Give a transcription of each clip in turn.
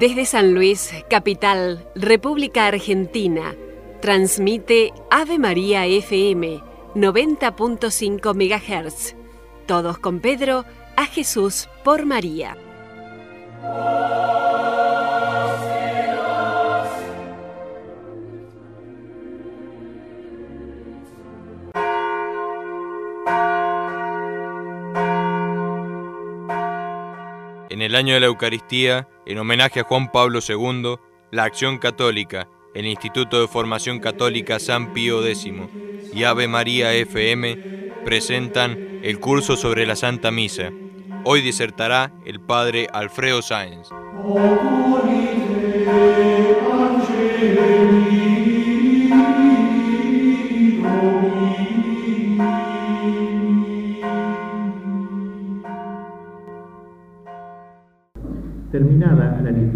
Desde San Luis, capital, República Argentina, transmite Ave María FM 90.5 MHz. Todos con Pedro, a Jesús por María. En el año de la Eucaristía, en homenaje a Juan Pablo II, la Acción Católica, el Instituto de Formación Católica San Pío X y Ave María FM presentan el curso sobre la Santa Misa. Hoy disertará el padre Alfredo Sáenz.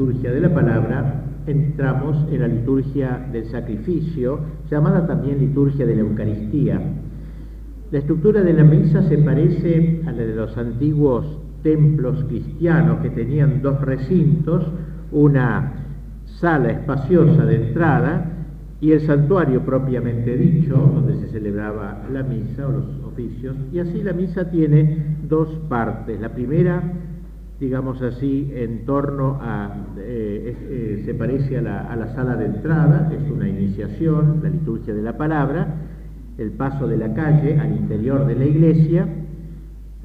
Liturgia de la palabra, entramos en la liturgia del sacrificio, llamada también liturgia de la Eucaristía. La estructura de la misa se parece a la de los antiguos templos cristianos que tenían dos recintos, una sala espaciosa de entrada y el santuario propiamente dicho, donde se celebraba la misa o los oficios. Y así la misa tiene dos partes. La primera digamos así, en torno a, eh, eh, se parece a la, sala de entrada, es una iniciación, la liturgia de la palabra, el paso de la calle al interior de la iglesia,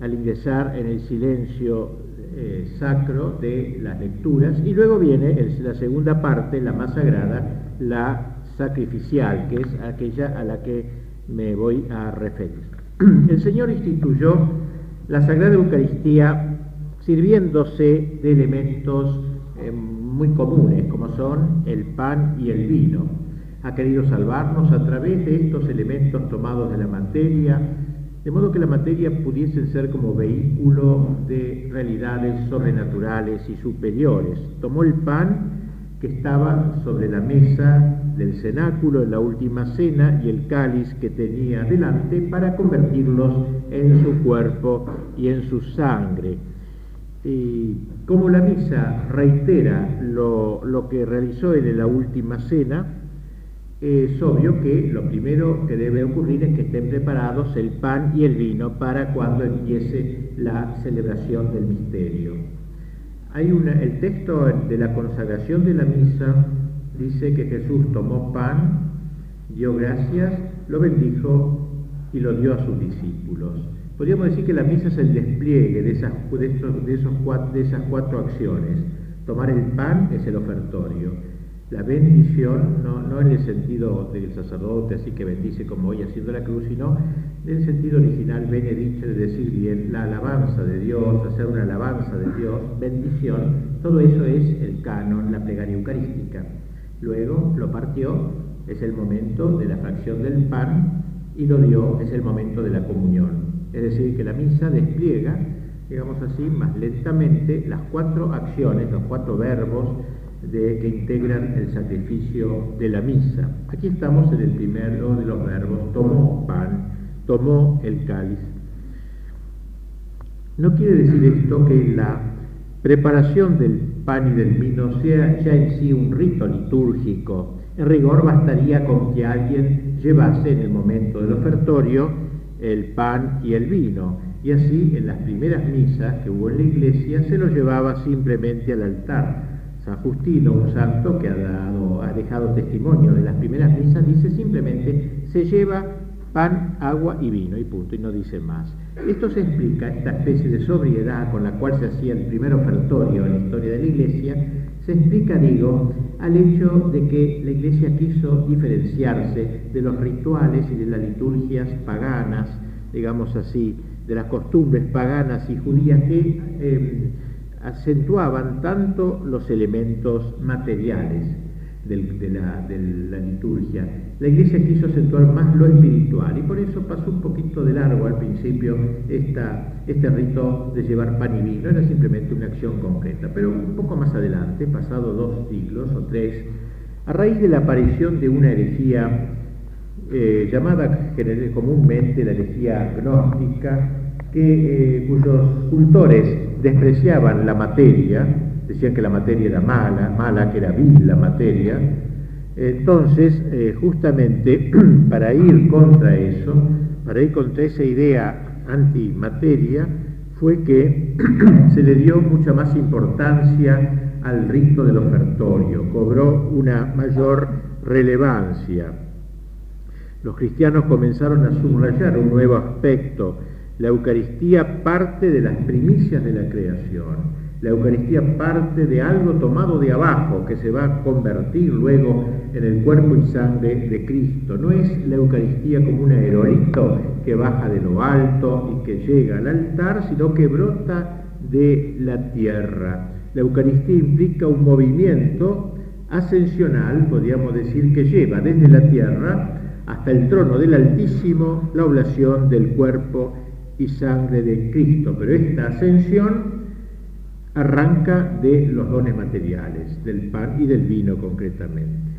al ingresar en el silencio eh, sacro de las lecturas, y luego viene la segunda parte, la más sagrada, la sacrificial, que es aquella a la que me voy a referir. El Señor instituyó la Sagrada Eucaristía sirviéndose de elementos eh, muy comunes como son el pan y el vino. Ha querido salvarnos a través de estos elementos tomados de la materia, de modo que la materia pudiese ser como vehículo de realidades sobrenaturales y superiores. Tomó el pan que estaba sobre la mesa del cenáculo en la última cena y el cáliz que tenía delante para convertirlos en su cuerpo y en su sangre y como la misa reitera lo, que realizó él en la última cena, es obvio que lo primero que debe ocurrir es que estén preparados el pan y el vino para cuando empiece la celebración del misterio. Hay el texto de la consagración de la misa dice que Jesús tomó pan, dio gracias, lo bendijo y lo dio a sus discípulos. Podríamos decir que la misa es el despliegue de esas, de, esos cuatro, de esas cuatro acciones. Tomar el pan es el ofertorio. La bendición, no, en el sentido del sacerdote, así que bendice como hoy haciendo la cruz, sino en el sentido original, benedicho, de decir bien, la alabanza de Dios, hacer una alabanza de Dios, bendición, todo eso es el canon, la plegaria eucarística. Luego lo partió, es el momento de la fracción del pan, y lo dio, es el momento de la comunión. Es decir, que la misa despliega, digamos así, más lentamente las cuatro acciones, los cuatro verbos de, que integran el sacrificio de la misa. Aquí estamos en el primero de los verbos, tomó pan, tomó el cáliz. No quiere decir esto que la preparación del pan y del vino sea ya en sí un rito litúrgico. En rigor bastaría con que alguien llevase en el momento del ofertorio el pan y el vino. Y así en las primeras misas que hubo en la iglesia se lo llevaba simplemente al altar. San Justino, un santo que ha, dejado testimonio de las primeras misas, dice simplemente se lleva pan, agua y vino y punto, y no dice más. Esto se explica, esta especie de sobriedad con la cual se hacía el primer ofertorio en la historia de la iglesia, se explica, digo, al hecho de que la Iglesia quiso diferenciarse de los rituales y de las liturgias paganas, digamos así, de las costumbres paganas y judías que em, acentuaban tanto los elementos materiales de, la, liturgia. La iglesia quiso acentuar más lo espiritual y por eso pasó un poquito de largo al principio esta, este rito de llevar pan y vino, era simplemente una acción concreta. Pero un poco más adelante, pasado dos siglos o tres, a raíz de la aparición de una herejía eh, llamada comúnmente la herejía gnóstica, que, eh, cuyos cultores despreciaban la materia, decían que la materia era mala, mala, que era vil la materia. Entonces, eh, justamente para ir contra eso, para ir contra esa idea antimateria, fue que se le dio mucha más importancia al rito del ofertorio, cobró una mayor relevancia. Los cristianos comenzaron a subrayar un nuevo aspecto. La Eucaristía parte de las primicias de la creación. La Eucaristía parte de algo tomado de abajo que se va a convertir luego en el cuerpo y sangre de Cristo. No es la Eucaristía como un aerolito que baja de lo alto y que llega al altar, sino que brota de la tierra. La Eucaristía implica un movimiento ascensional, podríamos decir, que lleva desde la tierra hasta el trono del Altísimo la oblación del cuerpo y sangre de Cristo. Pero esta ascensión arranca de los dones materiales, del pan y del vino concretamente.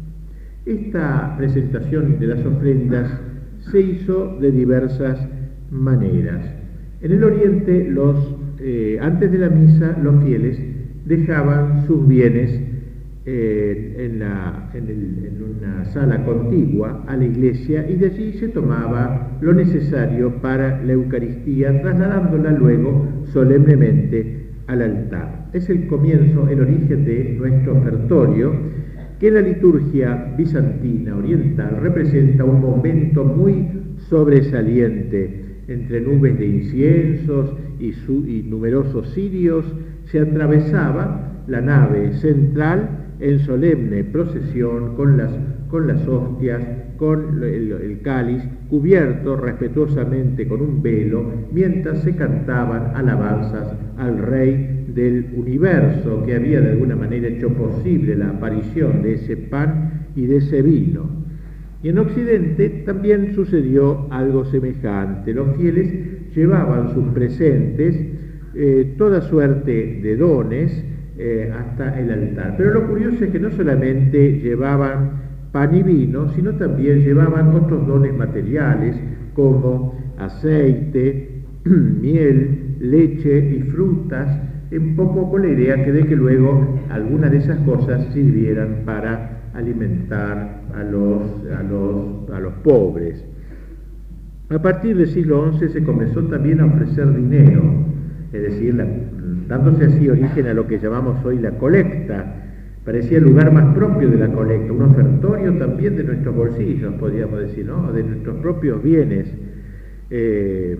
Esta presentación de las ofrendas se hizo de diversas maneras. En el Oriente, los, eh, antes de la misa, los fieles dejaban sus bienes eh, en, una sala contigua a la iglesia y de allí se tomaba lo necesario para la Eucaristía, trasladándola luego solemnemente Es el comienzo, el origen de nuestro ofertorio, que en la liturgia bizantina oriental representa un momento muy sobresaliente. Entre nubes de inciensos y, y numerosos cirios, se atravesaba la nave central en solemne procesión con las, con las hostias, con el, cáliz, cubierto respetuosamente con un velo, mientras se cantaban alabanzas al Rey del universo que había de alguna manera hecho posible la aparición de ese pan y de ese vino. Y en Occidente también sucedió algo semejante. Los fieles llevaban sus presentes, eh, toda suerte de dones, eh, hasta el altar. Pero lo curioso es que no solamente llevaban pan y vino, sino también llevaban otros dones materiales como aceite, miel, leche y frutas, un poco con la idea que de que luego algunas de esas cosas sirvieran para alimentar a los, a los, a los pobres. A partir del siglo XI se comenzó también a ofrecer dinero, es decir, la, dándose así origen a lo que llamamos hoy la colecta. Parecía el lugar más propio de la colecta, un ofertorio también de nuestros bolsillos, podríamos decir, ¿no? de nuestros propios bienes. Eh,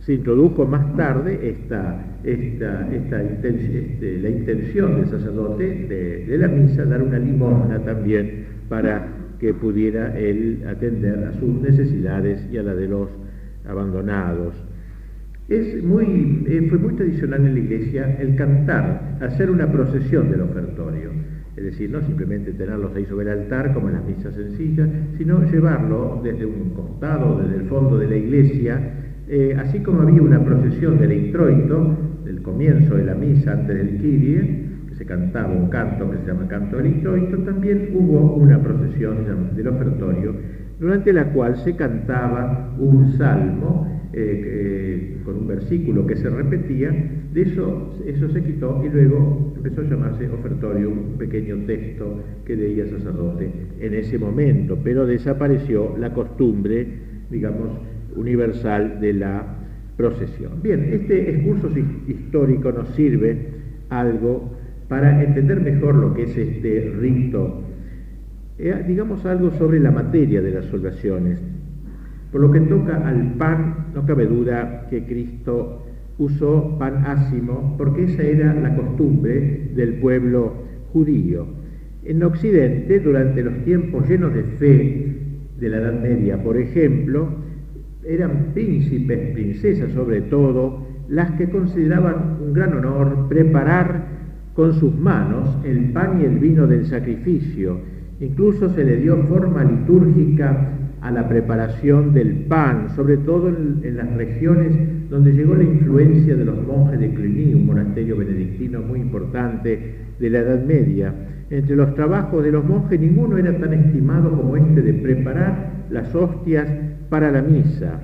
se introdujo más tarde esta, esta, esta este, la intención del sacerdote de, de la misa, dar una limosna también para que pudiera él atender a sus necesidades y a la de los abandonados. Eh, fue muy tradicional en la iglesia el cantar, hacer una procesión del ofertorio. Es decir, no simplemente tenerlos ahí sobre el altar como en las misas sencillas, sino llevarlo desde un costado, desde el fondo de la iglesia, eh, así como había una procesión del introito, del comienzo de la misa antes del Kyrie, que se cantaba un canto que se llama canto del introito, también hubo una procesión del ofertorio, durante la cual se cantaba un salmo eh, con un versículo que se repetía, de eso, eso se quitó y luego empezó a llamarse ofertorio, un pequeño texto que leía sacerdote en ese momento, pero desapareció la costumbre, digamos, universal de la procesión. Bien, este excurso histórico nos sirve algo para entender mejor lo que es este rito, eh, digamos algo sobre la materia de las salvaciones. Por lo que toca al pan, no cabe duda que Cristo usó pan ácimo porque esa era la costumbre del pueblo judío. En Occidente, durante los tiempos llenos de fe de la Edad Media, por ejemplo, eran príncipes, princesas sobre todo, las que consideraban un gran honor preparar con sus manos el pan y el vino del sacrificio. Incluso se le dio forma litúrgica a la preparación del pan, sobre todo en, las regiones donde llegó la influencia de los monjes de Cluny, un monasterio benedictino muy importante de la Edad Media. Entre los trabajos de los monjes ninguno era tan estimado como este de preparar las hostias para la misa.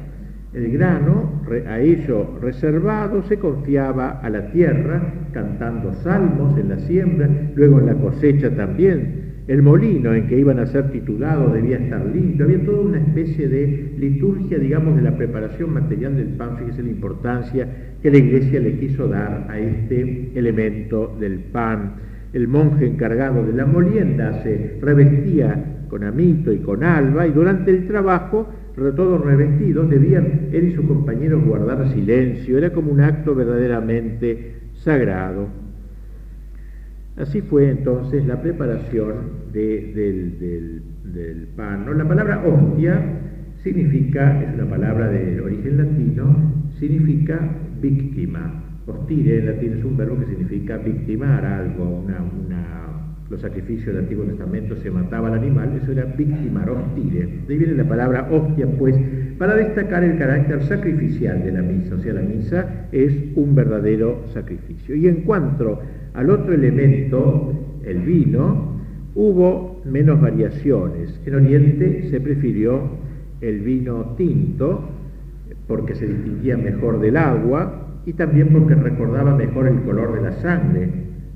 El grano, a ello reservado, se confiaba a la tierra, cantando salmos en la siembra, luego en la cosecha también. El molino en que iban a ser titulados debía estar limpio. Había toda una especie de liturgia, digamos, de la preparación material del pan. Fíjese la importancia que la iglesia le quiso dar a este elemento del pan. El monje encargado de la molienda se revestía con amito y con alba y durante el trabajo todos revestidos, debían él y sus compañeros guardar silencio, era como un acto verdaderamente sagrado. Así fue entonces la preparación del, pan. La palabra hostia significa, es una palabra de origen latino, significa víctima. Hostire en latín es un verbo que significa victimar algo, los sacrificios del Antiguo Testamento se mataba al animal, eso era victimar, hostile. De ahí viene la palabra hostia, pues, para destacar el carácter sacrificial de la misa. O sea, la misa es un verdadero sacrificio. Y en cuanto al otro elemento, el vino, hubo menos variaciones. En Oriente se prefirió el vino tinto, porque se distinguía mejor del agua y también porque recordaba mejor el color de la sangre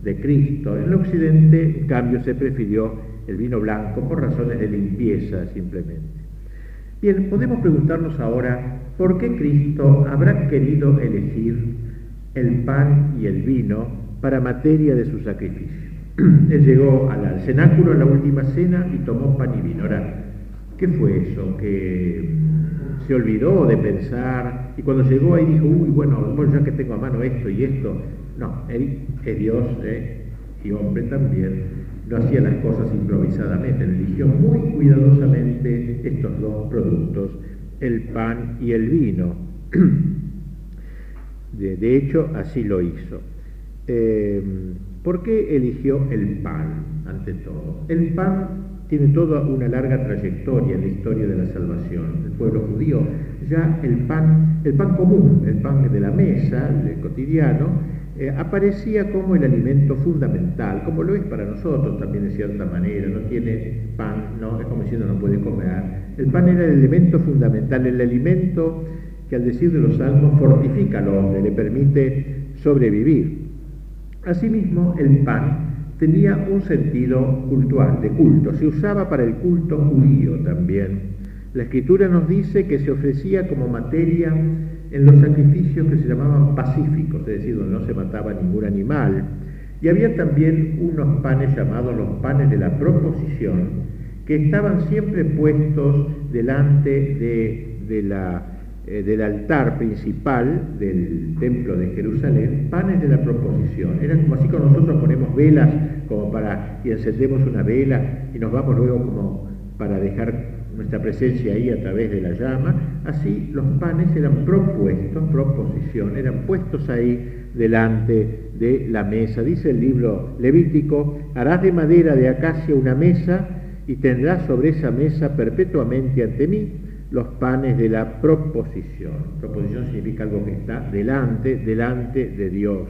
de Cristo. En el occidente, en cambio, se prefirió el vino blanco por razones de limpieza simplemente. Bien, podemos preguntarnos ahora por qué Cristo habrá querido elegir el pan y el vino para materia de su sacrificio. Él llegó al cenáculo en la última cena y tomó pan y vino. Ahora, ¿qué fue eso? Que se olvidó de pensar y cuando llegó ahí dijo, uy, bueno, ya que tengo a mano esto y esto, no, él es Dios ¿eh? y hombre también, no hacía las cosas improvisadamente, eligió muy cuidadosamente estos dos productos, el pan y el vino. De, hecho, así lo hizo. Eh, ¿Por qué eligió el pan ante todo? El pan tiene toda una larga trayectoria en la historia de la salvación. El pueblo judío, ya el pan, el pan común, el pan de la mesa, el cotidiano, eh, aparecía como el alimento fundamental, como lo es para nosotros también de cierta manera, no tiene pan, no, es como diciendo no puede comer. El pan era el elemento fundamental, el alimento que al decir de los salmos fortifica al hombre, le permite sobrevivir. Asimismo, el pan tenía un sentido cultural, de culto, se usaba para el culto judío también. La escritura nos dice que se ofrecía como materia en los sacrificios que se llamaban pacíficos, es decir, donde no se mataba ningún animal. Y había también unos panes llamados los panes de la proposición, que estaban siempre puestos delante de, la, eh, del altar principal del templo de Jerusalén, panes de la proposición. Eran como así como nosotros ponemos velas como para y encendemos una vela y nos vamos luego como para dejar nuestra presencia ahí a través de la llama, así los panes eran propuestos, proposición, eran puestos ahí delante de la mesa. Dice el libro Levítico, harás de madera de acacia una mesa y tendrás sobre esa mesa perpetuamente ante mí los panes de la proposición. Proposición significa algo que está delante, delante de Dios.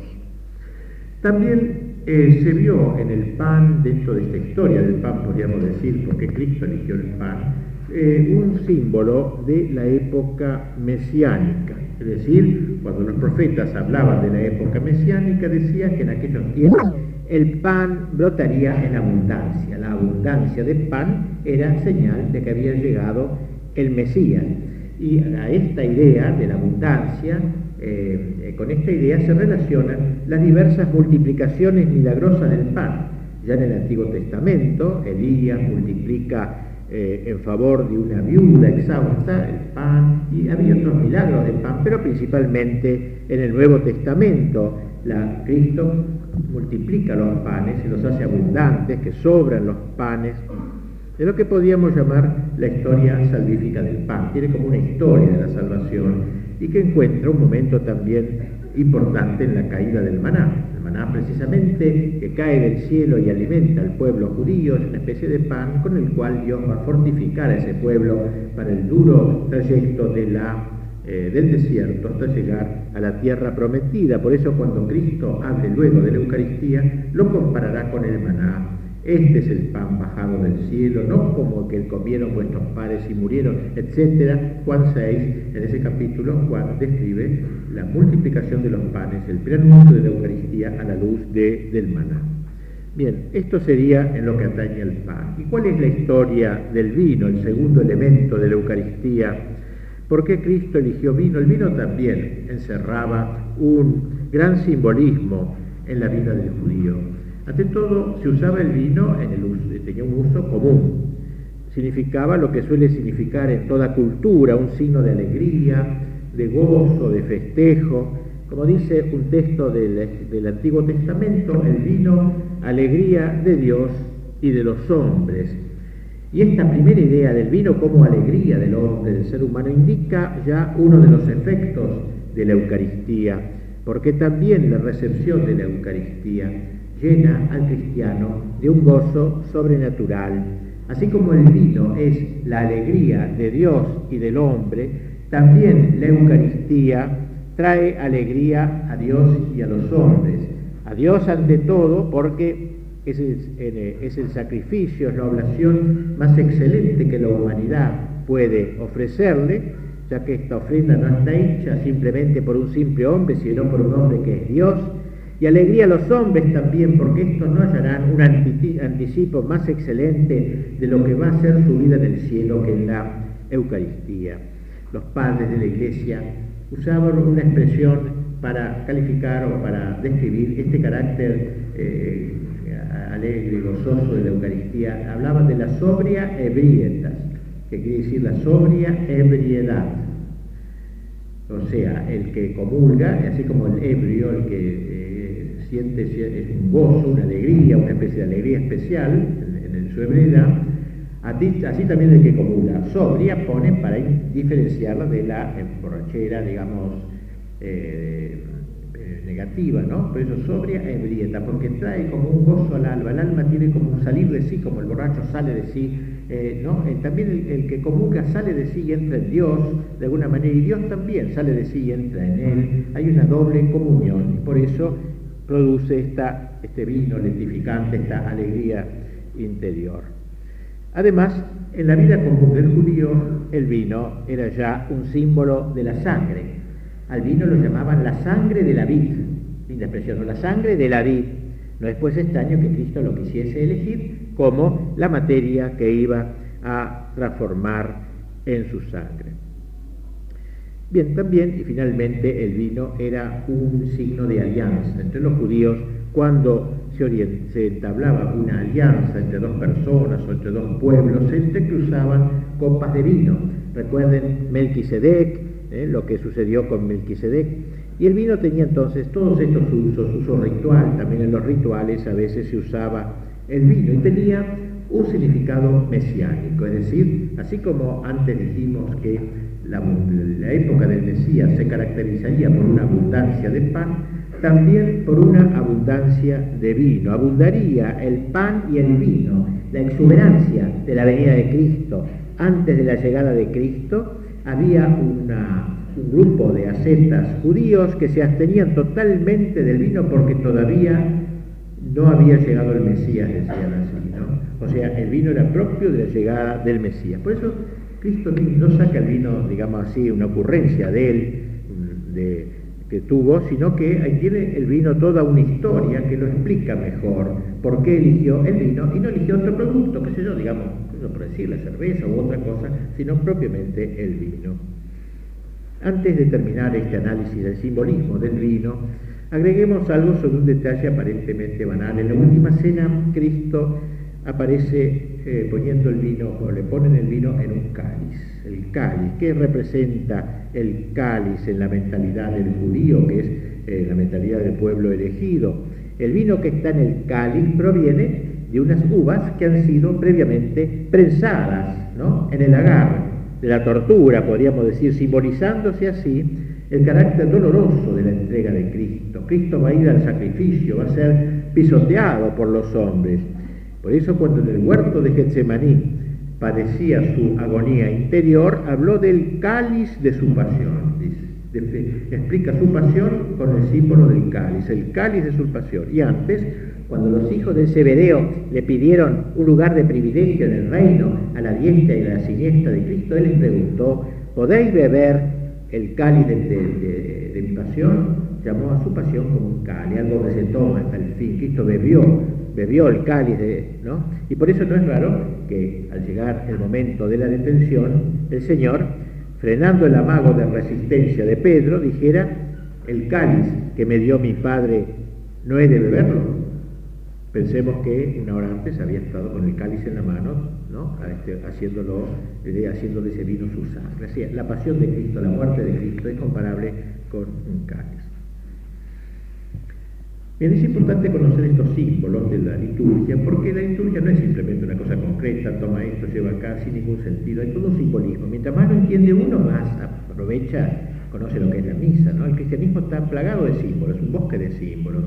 También eh, se vio en el pan, dentro de esta historia del pan, podríamos decir, porque Cristo eligió el pan, eh, un símbolo de la época mesiánica. Es decir, cuando los profetas hablaban de la época mesiánica, decían que en aquellos tiempos el pan brotaría en abundancia. La abundancia de pan era señal de que había llegado el Mesías. Y a esta idea de la abundancia, eh, con esta idea se relacionan las diversas multiplicaciones milagrosas del pan. Ya en el Antiguo Testamento, Elías multiplica eh, en favor de una viuda exhausta, el pan, y había otros milagros del pan, pero principalmente en el Nuevo Testamento, Cristo multiplica los panes y los hace abundantes, que sobran los panes, de lo que podríamos llamar la historia salvífica del pan. Tiene como una historia de la salvación y que encuentra un momento también importante en la caída del maná. El maná precisamente que cae del cielo y alimenta al pueblo judío es una especie de pan con el cual Dios va a fortificar a ese pueblo para el duro trayecto de la, eh, del desierto hasta llegar a la tierra prometida. Por eso cuando Cristo hable luego de la Eucaristía, lo comparará con el maná Este es el pan bajado del cielo, no como que comieron vuestros padres y murieron, etc. Juan 6, en ese capítulo, Juan describe la multiplicación de los panes, el preanuncio de la Eucaristía a la luz de, del maná. Bien, esto sería en lo que atañe al pan. ¿Y cuál es la historia del vino, el segundo elemento de la Eucaristía? ¿Por qué Cristo eligió vino? El vino también encerraba un gran simbolismo en la vida del judío. Ante todo, se usaba el vino en el tenía un uso común. Significaba lo que suele significar en toda cultura, un signo de alegría, de gozo, de festejo. Como dice un texto del, Antiguo Testamento, el vino, alegría de Dios y de los hombres. Y esta primera idea del vino como alegría del hombre, del ser humano, indica ya uno de los efectos de la Eucaristía, porque también la recepción de la Eucaristía llena al cristiano de un gozo sobrenatural. Así como el vino es la alegría de Dios y del hombre, también la Eucaristía trae alegría a Dios y a los hombres. A Dios ante todo porque es el, es el sacrificio, es la oblación más excelente que la humanidad puede ofrecerle, ya que esta ofrenda no está hecha simplemente por un simple hombre, sino por un hombre que es Dios, y alegría a los hombres también, porque estos no hallarán un anticipo más excelente de lo que va a ser su vida en el cielo que en la Eucaristía. Los padres de la Iglesia usaban una expresión para calificar o para describir este carácter eh, alegre y gozoso de la Eucaristía. Hablaban de la sobria ebrietas, que quiere decir la sobria ebriedad. O sea, el que comulga, así como el ebrio, el que eh, siente un gozo, una alegría, una especie de alegría especial en, su hebreda, así también el que comula. Sobria pone para diferenciarla de la borrachera, digamos, eh, eh, negativa, ¿no? Por eso sobria ebrieta, porque trae como un gozo al alma. El alma tiene como un salir de sí, como el borracho sale de sí, eh, ¿no? también el, que comulga sale de sí y entra en Dios, de alguna manera, y Dios también sale de sí y entra en él. Hay una doble comunión, y por eso produce esta, este vino lentificante, esta alegría interior. Además, en la vida común del judío, el vino era ya un símbolo de la sangre. Al vino lo llamaban la sangre de la vid, linda expresión, la sangre de la vid. No es pues extraño que Cristo lo quisiese elegir como la materia que iba a transformar en su sangre. Bien, también y finalmente el vino era un signo de alianza entre los judíos cuando se, entablaba una alianza entre dos personas o entre dos pueblos, se entrecruzaban copas de vino. Recuerden Melquisedec, eh, lo que sucedió con Melquisedec. Y el vino tenía entonces todos estos usos, uso ritual, también en los rituales a veces se usaba el vino y tenía un significado mesiánico, es decir, así como antes dijimos que la, época del Mesías se caracterizaría por una abundancia de pan, también por una abundancia de vino. Abundaría el pan y el vino, la exuberancia de la venida de Cristo. Antes de la llegada de Cristo había un grupo de ascetas judíos que se abstenían totalmente del vino porque todavía no había llegado el Mesías, decían así. ¿no? O sea, el vino era propio de la llegada del Mesías. Por eso Cristo no saca el vino, digamos así, una ocurrencia de él, de, que tuvo, sino que ahí tiene el vino toda una historia que lo explica mejor por qué eligió el vino y no eligió otro producto, qué sé yo, digamos, no por decir la cerveza u otra cosa, sino propiamente el vino. Antes de terminar este análisis del simbolismo del vino, agreguemos algo sobre un detalle aparentemente banal. En la última cena, Cristo aparece eh, poniendo el vino, o le ponen el vino en un cáliz. El cáliz, ¿qué representa el cáliz en la mentalidad del judío, que es eh, la mentalidad del pueblo elegido? El vino que está en el cáliz proviene de unas uvas que han sido previamente prensadas ¿no? en el agar de la tortura, podríamos decir, simbolizándose así el carácter doloroso de la entrega de Cristo. Cristo va a ir al sacrificio, va a ser pisoteado por los hombres. Por eso cuando en el huerto de Getsemaní padecía su agonía interior, habló del cáliz de su pasión. explica su pasión con el símbolo del cáliz, el cáliz de su pasión. Y antes Cuando los hijos del Zebedeo le pidieron un lugar de privilegio en el reino, a la diestra y a la siniestra de Cristo, él les preguntó, ¿podéis beber el cáliz de, mi pasión? Llamó a su pasión como un cáliz, algo que se toma hasta el fin. Cristo bebió, bebió el cáliz, de, ¿no? Y por eso no es raro que al llegar el momento de la detención, el Señor, frenando el amago de resistencia de Pedro, dijera, el cáliz que me dio mi Padre, ¿no he de beberlo? Pensemos que una hora antes había estado con el cáliz en la mano, ¿no? Este, haciéndolo, eh, haciendo de ese vino su sangre. la pasión de Cristo, la muerte de Cristo es comparable con un cáliz. Bien, es importante conocer estos símbolos de la liturgia, porque la liturgia no es simplemente una cosa concreta, toma esto, lleva acá, sin ningún sentido, hay todo simbolismo. Mientras más lo entiende uno, más aprovecha, conoce lo que es la misa, ¿no? El cristianismo está plagado de símbolos, un bosque de símbolos.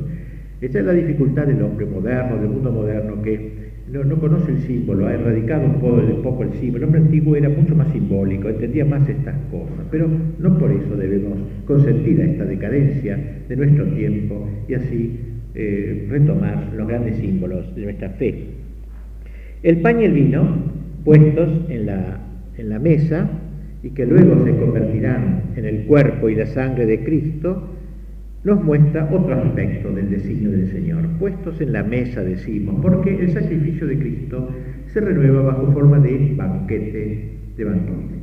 Esa es la dificultad del hombre moderno, del mundo moderno, que no, conoce el símbolo, ha erradicado un poco, un poco, el símbolo. El hombre antiguo era mucho más simbólico, entendía más estas cosas, pero no por eso debemos consentir a esta decadencia de nuestro tiempo y así eh, retomar los grandes símbolos de nuestra fe. El pan y el vino, puestos en la, en la mesa y que luego se convertirán en el cuerpo y la sangre de Cristo, nos muestra otro aspecto del designio del Señor. Puestos en la mesa, decimos, porque el sacrificio de Cristo se renueva bajo forma de banquete, de banquete.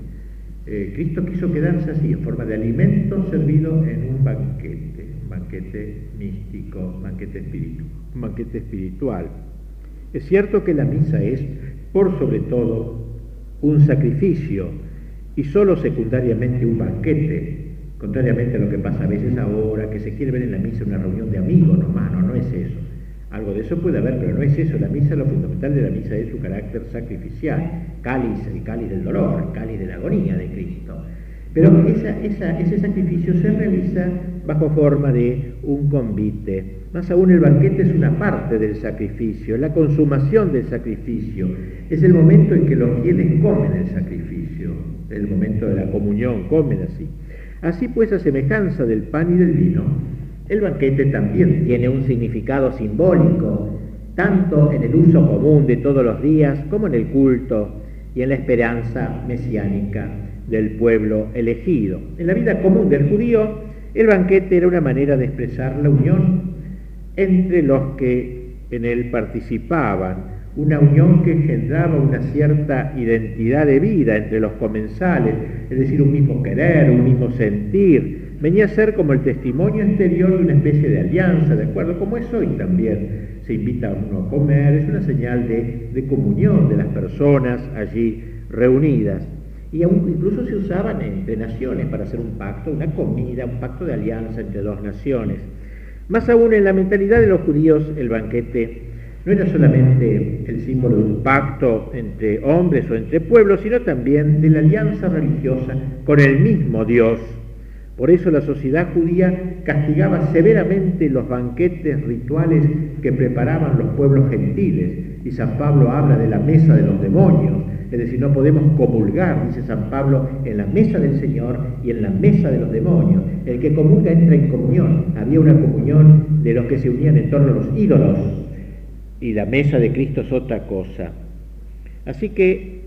Eh, Cristo quiso quedarse así, en forma de alimento servido en un banquete, un banquete místico, un banquete, espiritual, un banquete espiritual. Es cierto que la misa es, por sobre todo, un sacrificio y solo secundariamente un banquete, Contrariamente a lo que pasa a veces ahora, que se quiere ver en la misa una reunión de amigos no, no es eso. Algo de eso puede haber, pero no es eso. La misa, lo fundamental de la misa es su carácter sacrificial, cáliz, el cáliz del dolor, cáliz de la agonía de Cristo. Pero ese sacrificio se realiza bajo forma de un convite. Más aún el banquete es una parte del sacrificio, la consumación del sacrificio. Es el momento en que los fieles comen el sacrificio, el momento de la comunión, comen así. Así pues, a semejanza del pan y del vino, el banquete también tiene un significado simbólico, tanto en el uso común de todos los días como en el culto y en la esperanza mesiánica del pueblo elegido. En la vida común del judío, el banquete era una manera de expresar la unión entre los que en él participaban, una unión que engendraba una cierta identidad de vida entre los comensales, es decir, un mismo querer, un mismo sentir. Venía a ser como el testimonio exterior de una especie de alianza, ¿de acuerdo? Como es hoy también. Se invita a uno a comer, es una señal de, comunión de las personas allí reunidas. Y incluso se usaban entre naciones para hacer un pacto, una comida, un pacto de alianza entre dos naciones. Más aún en la mentalidad de los judíos, el banquete no era solamente el símbolo de un pacto entre hombres o entre pueblos, sino también de la alianza religiosa con el mismo Dios. Por eso la sociedad judía castigaba severamente los banquetes rituales que preparaban los pueblos gentiles. Y San Pablo habla de la mesa de los demonios, es decir, no podemos comulgar, dice San Pablo, en la mesa del Señor y en la mesa de los demonios. El que comulga entra en comunión. Había una comunión de los que se unían en torno a los ídolos, y la mesa de Cristo es otra cosa. Así que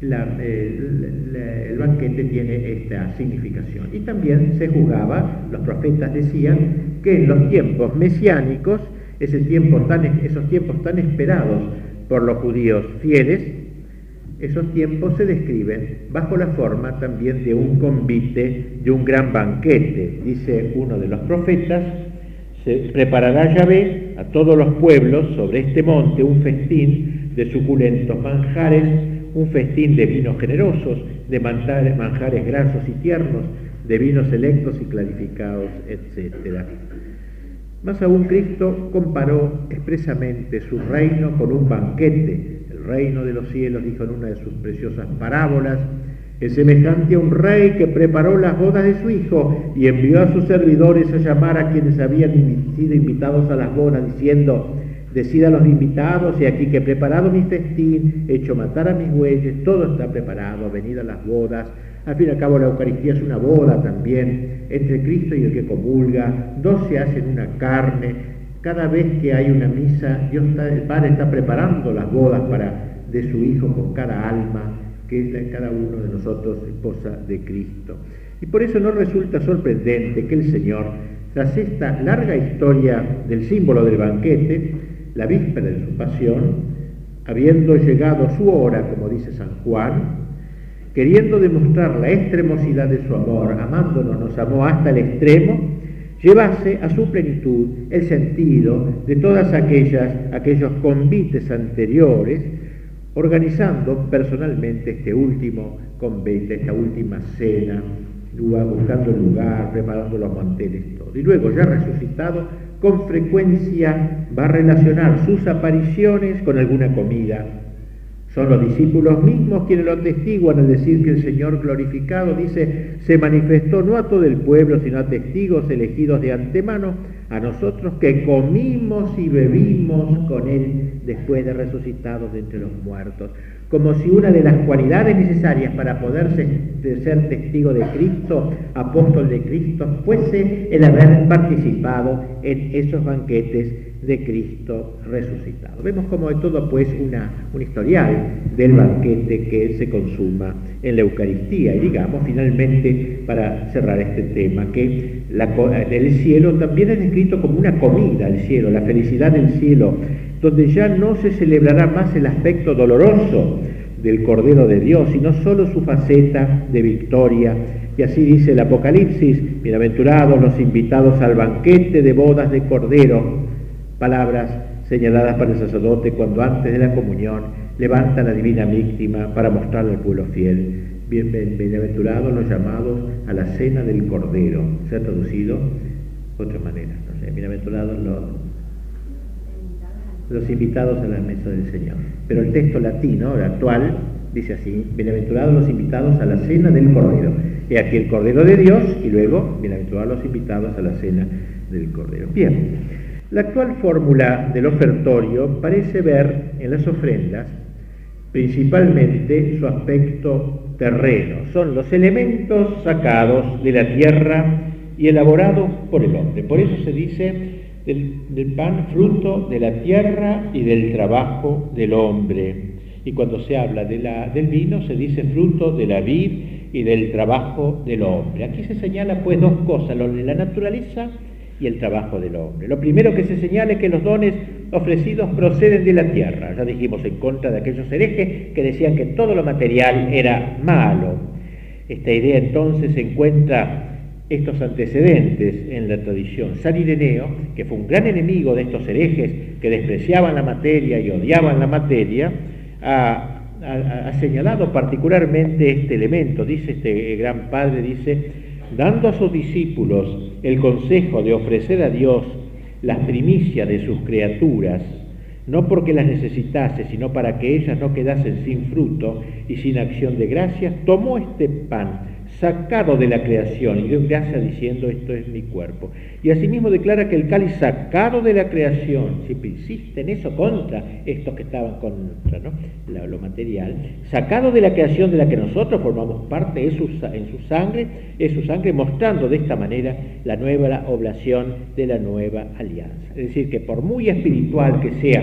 el, banquete tiene esta significación. Y también se jugaba, los profetas decían, que en los tiempos mesiánicos, esos tiempos tan esperados por los judíos fieles, esos tiempos se describen bajo la forma también de un convite, de un gran banquete. Dice uno de los profetas, se preparará Yahvé a todos los pueblos sobre este monte un festín de suculentos manjares, un festín de vinos generosos, de manjares, grasos y tiernos, de vinos selectos y clarificados, etc. Más aún Cristo comparó expresamente su reino con un banquete. El reino de los cielos, dijo en una de sus preciosas parábolas, es semejante a un rey que preparó las bodas de su hijo y envió a sus servidores a llamar a quienes habían sido invitados a las bodas, diciendo, decida los invitados, y aquí que he preparado mi festín, he hecho matar a mis bueyes, todo está preparado, venid a las bodas. Al fin y al cabo la Eucaristía es una boda también entre Cristo y el que comulga, dos se hacen una carne, Cada vez que hay una misa, Dios el Padre está preparando las bodas para, de su Hijo con cada alma que es cada uno de nosotros esposa de Cristo. Y por eso no resulta sorprendente que el Señor, tras esta larga historia del símbolo del banquete, la víspera de su pasión, habiendo llegado su hora, como dice San Juan, queriendo demostrar la extremosidad de su amor, amándonos, nos amó hasta el extremo, llevase a su plenitud el sentido de todas aquellas, aquellos convites anteriores, organizando personalmente este último convite, esta última cena, buscando el lugar, preparando los manteles, todo. Y luego, ya resucitado, con frecuencia va a relacionar sus apariciones con alguna comida. Son los discípulos mismos quienes lo atestiguan al decir que el Señor glorificado, dice, se manifestó no a todo el pueblo, sino a testigos elegidos de antemano, a nosotros que comimos y bebimos con Él después de resucitados de entre los muertos. Como si una de las cualidades necesarias para poder ser testigo de Cristo, apóstol de Cristo, fuese el haber participado en esos banquetes de Cristo resucitado. Vemos como de todo pues una, un historial del banquete que se consuma en la Eucaristía. Y digamos finalmente, para cerrar este tema, que el cielo también es descrito como una comida, el cielo, la felicidad del cielo donde ya no se celebrará más el aspecto doloroso del Cordero de Dios, sino solo su faceta de victoria. Y así dice el Apocalipsis, bienaventurados los invitados al banquete de bodas de Cordero, palabras señaladas para el sacerdote cuando antes de la comunión levanta la divina víctima para mostrarle al pueblo fiel. Bienaventurados los llamados a la cena del Cordero. Se ha traducido de otra manera. No sé, bienaventurados los los invitados a la mesa del Señor. Pero el texto latino, el actual, dice así, bienaventurados los invitados a la cena del Cordero. He aquí el Cordero de Dios y luego, bienaventurados los invitados a la cena del Cordero. Bien, la actual fórmula del ofertorio parece ver en las ofrendas principalmente su aspecto terreno. Son los elementos sacados de la tierra y elaborados por el hombre. Por eso se dice del, pan fruto de la tierra y del trabajo del hombre. Y cuando se habla de la, del vino se dice fruto de la vid y del trabajo del hombre. Aquí se señala pues dos cosas, lo de la naturaleza y el trabajo del hombre. Lo primero que se señala es que los dones ofrecidos proceden de la tierra. Ya dijimos en contra de aquellos herejes que decían que todo lo material era malo. Esta idea entonces encuentra estos antecedentes en la tradición. San Ireneo, que fue un gran enemigo de estos herejes que despreciaban la materia y odiaban la materia, ha, señalado particularmente este elemento. Dice este gran padre, dice, dando a sus discípulos el consejo de ofrecer a Dios las primicias de sus criaturas, no porque las necesitase, sino para que ellas no quedasen sin fruto y sin acción de gracias, tomó este pan sacado de la creación, y dio gracias diciendo, esto es mi cuerpo. Y asimismo declara que el cáliz sacado de la creación, siempre insiste en eso contra estos que estaban contra ¿no? lo, material, sacado de la creación de la que nosotros formamos parte, es su, en su sangre, es su sangre mostrando de esta manera la nueva oblación de la nueva alianza. Es decir, que por muy espiritual que sea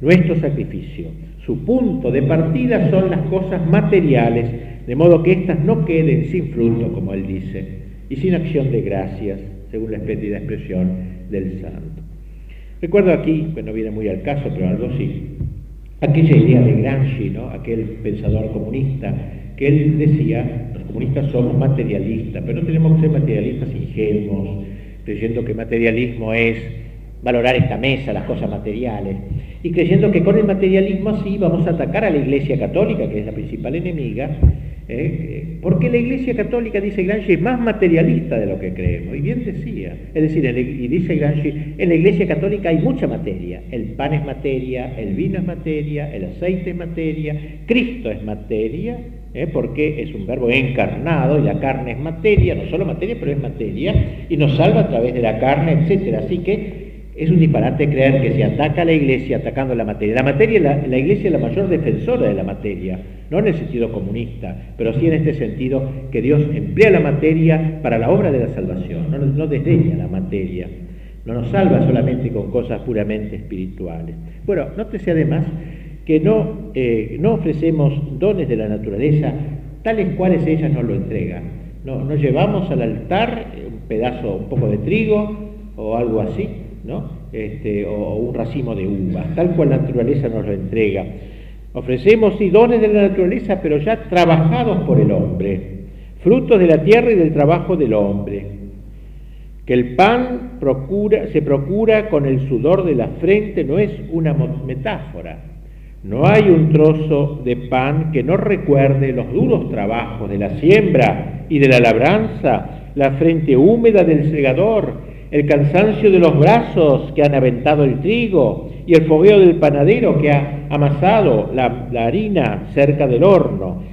nuestro sacrificio, su punto de partida son las cosas materiales, de modo que éstas no queden sin fruto, como él dice, y sin acción de gracias, según la espléndida expresión del santo. Recuerdo aquí, que no viene muy al caso, pero algo sí, aquella idea de Gramsci, ¿no? aquel pensador comunista, que él decía, los comunistas somos materialistas, pero no tenemos que ser materialistas ingenuos, creyendo que materialismo es valorar esta mesa, las cosas materiales, y creyendo que con el materialismo así vamos a atacar a la Iglesia Católica, que es la principal enemiga, ¿eh? porque la Iglesia Católica, dice Gramsci, es más materialista de lo que creemos, y bien decía, es decir, y dice Gramsci, en la Iglesia Católica hay mucha materia, el pan es materia, el vino es materia, el aceite es materia, Cristo es materia, ¿eh? porque es un verbo encarnado y la carne es materia, no solo materia, pero es materia, y nos salva a través de la carne, etc. Así que es un disparate creer que se ataca a la iglesia atacando la materia. La materia, la, iglesia es la mayor defensora de la materia, no en el sentido comunista, pero sí en este sentido que Dios emplea la materia para la obra de la salvación, no, no desdeña la materia. no nos salva solamente con cosas puramente espirituales. Bueno, nótese además que no, eh, no ofrecemos dones de la naturaleza tales cuales ella nos lo entrega. No, no llevamos al altar un pedazo, un poco de trigo o algo así, Este, o un racimo de uvas, tal cual la naturaleza nos lo entrega. Ofrecemos sí dones de la naturaleza, pero ya trabajados por el hombre, frutos de la tierra y del trabajo del hombre. Que el pan se procura con el sudor de la frente no es una metáfora. No hay un trozo de pan que no recuerde los duros trabajos de la siembra y de la labranza, la frente húmeda del segador, el cansancio de los brazos que han aventado el trigo y el fogueo del panadero que ha amasado la, la harina cerca del horno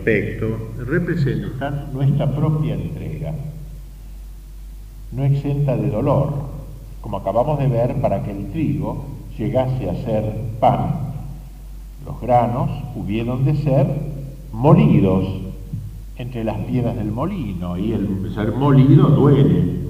Pasemos a otro aspecto. Representan nuestra propia entrega, no exenta de dolor. Como acabamos de ver, para que el trigo llegase a ser pan, los granos hubieron de ser molidos entre las piedras del molino y el ser molido duele.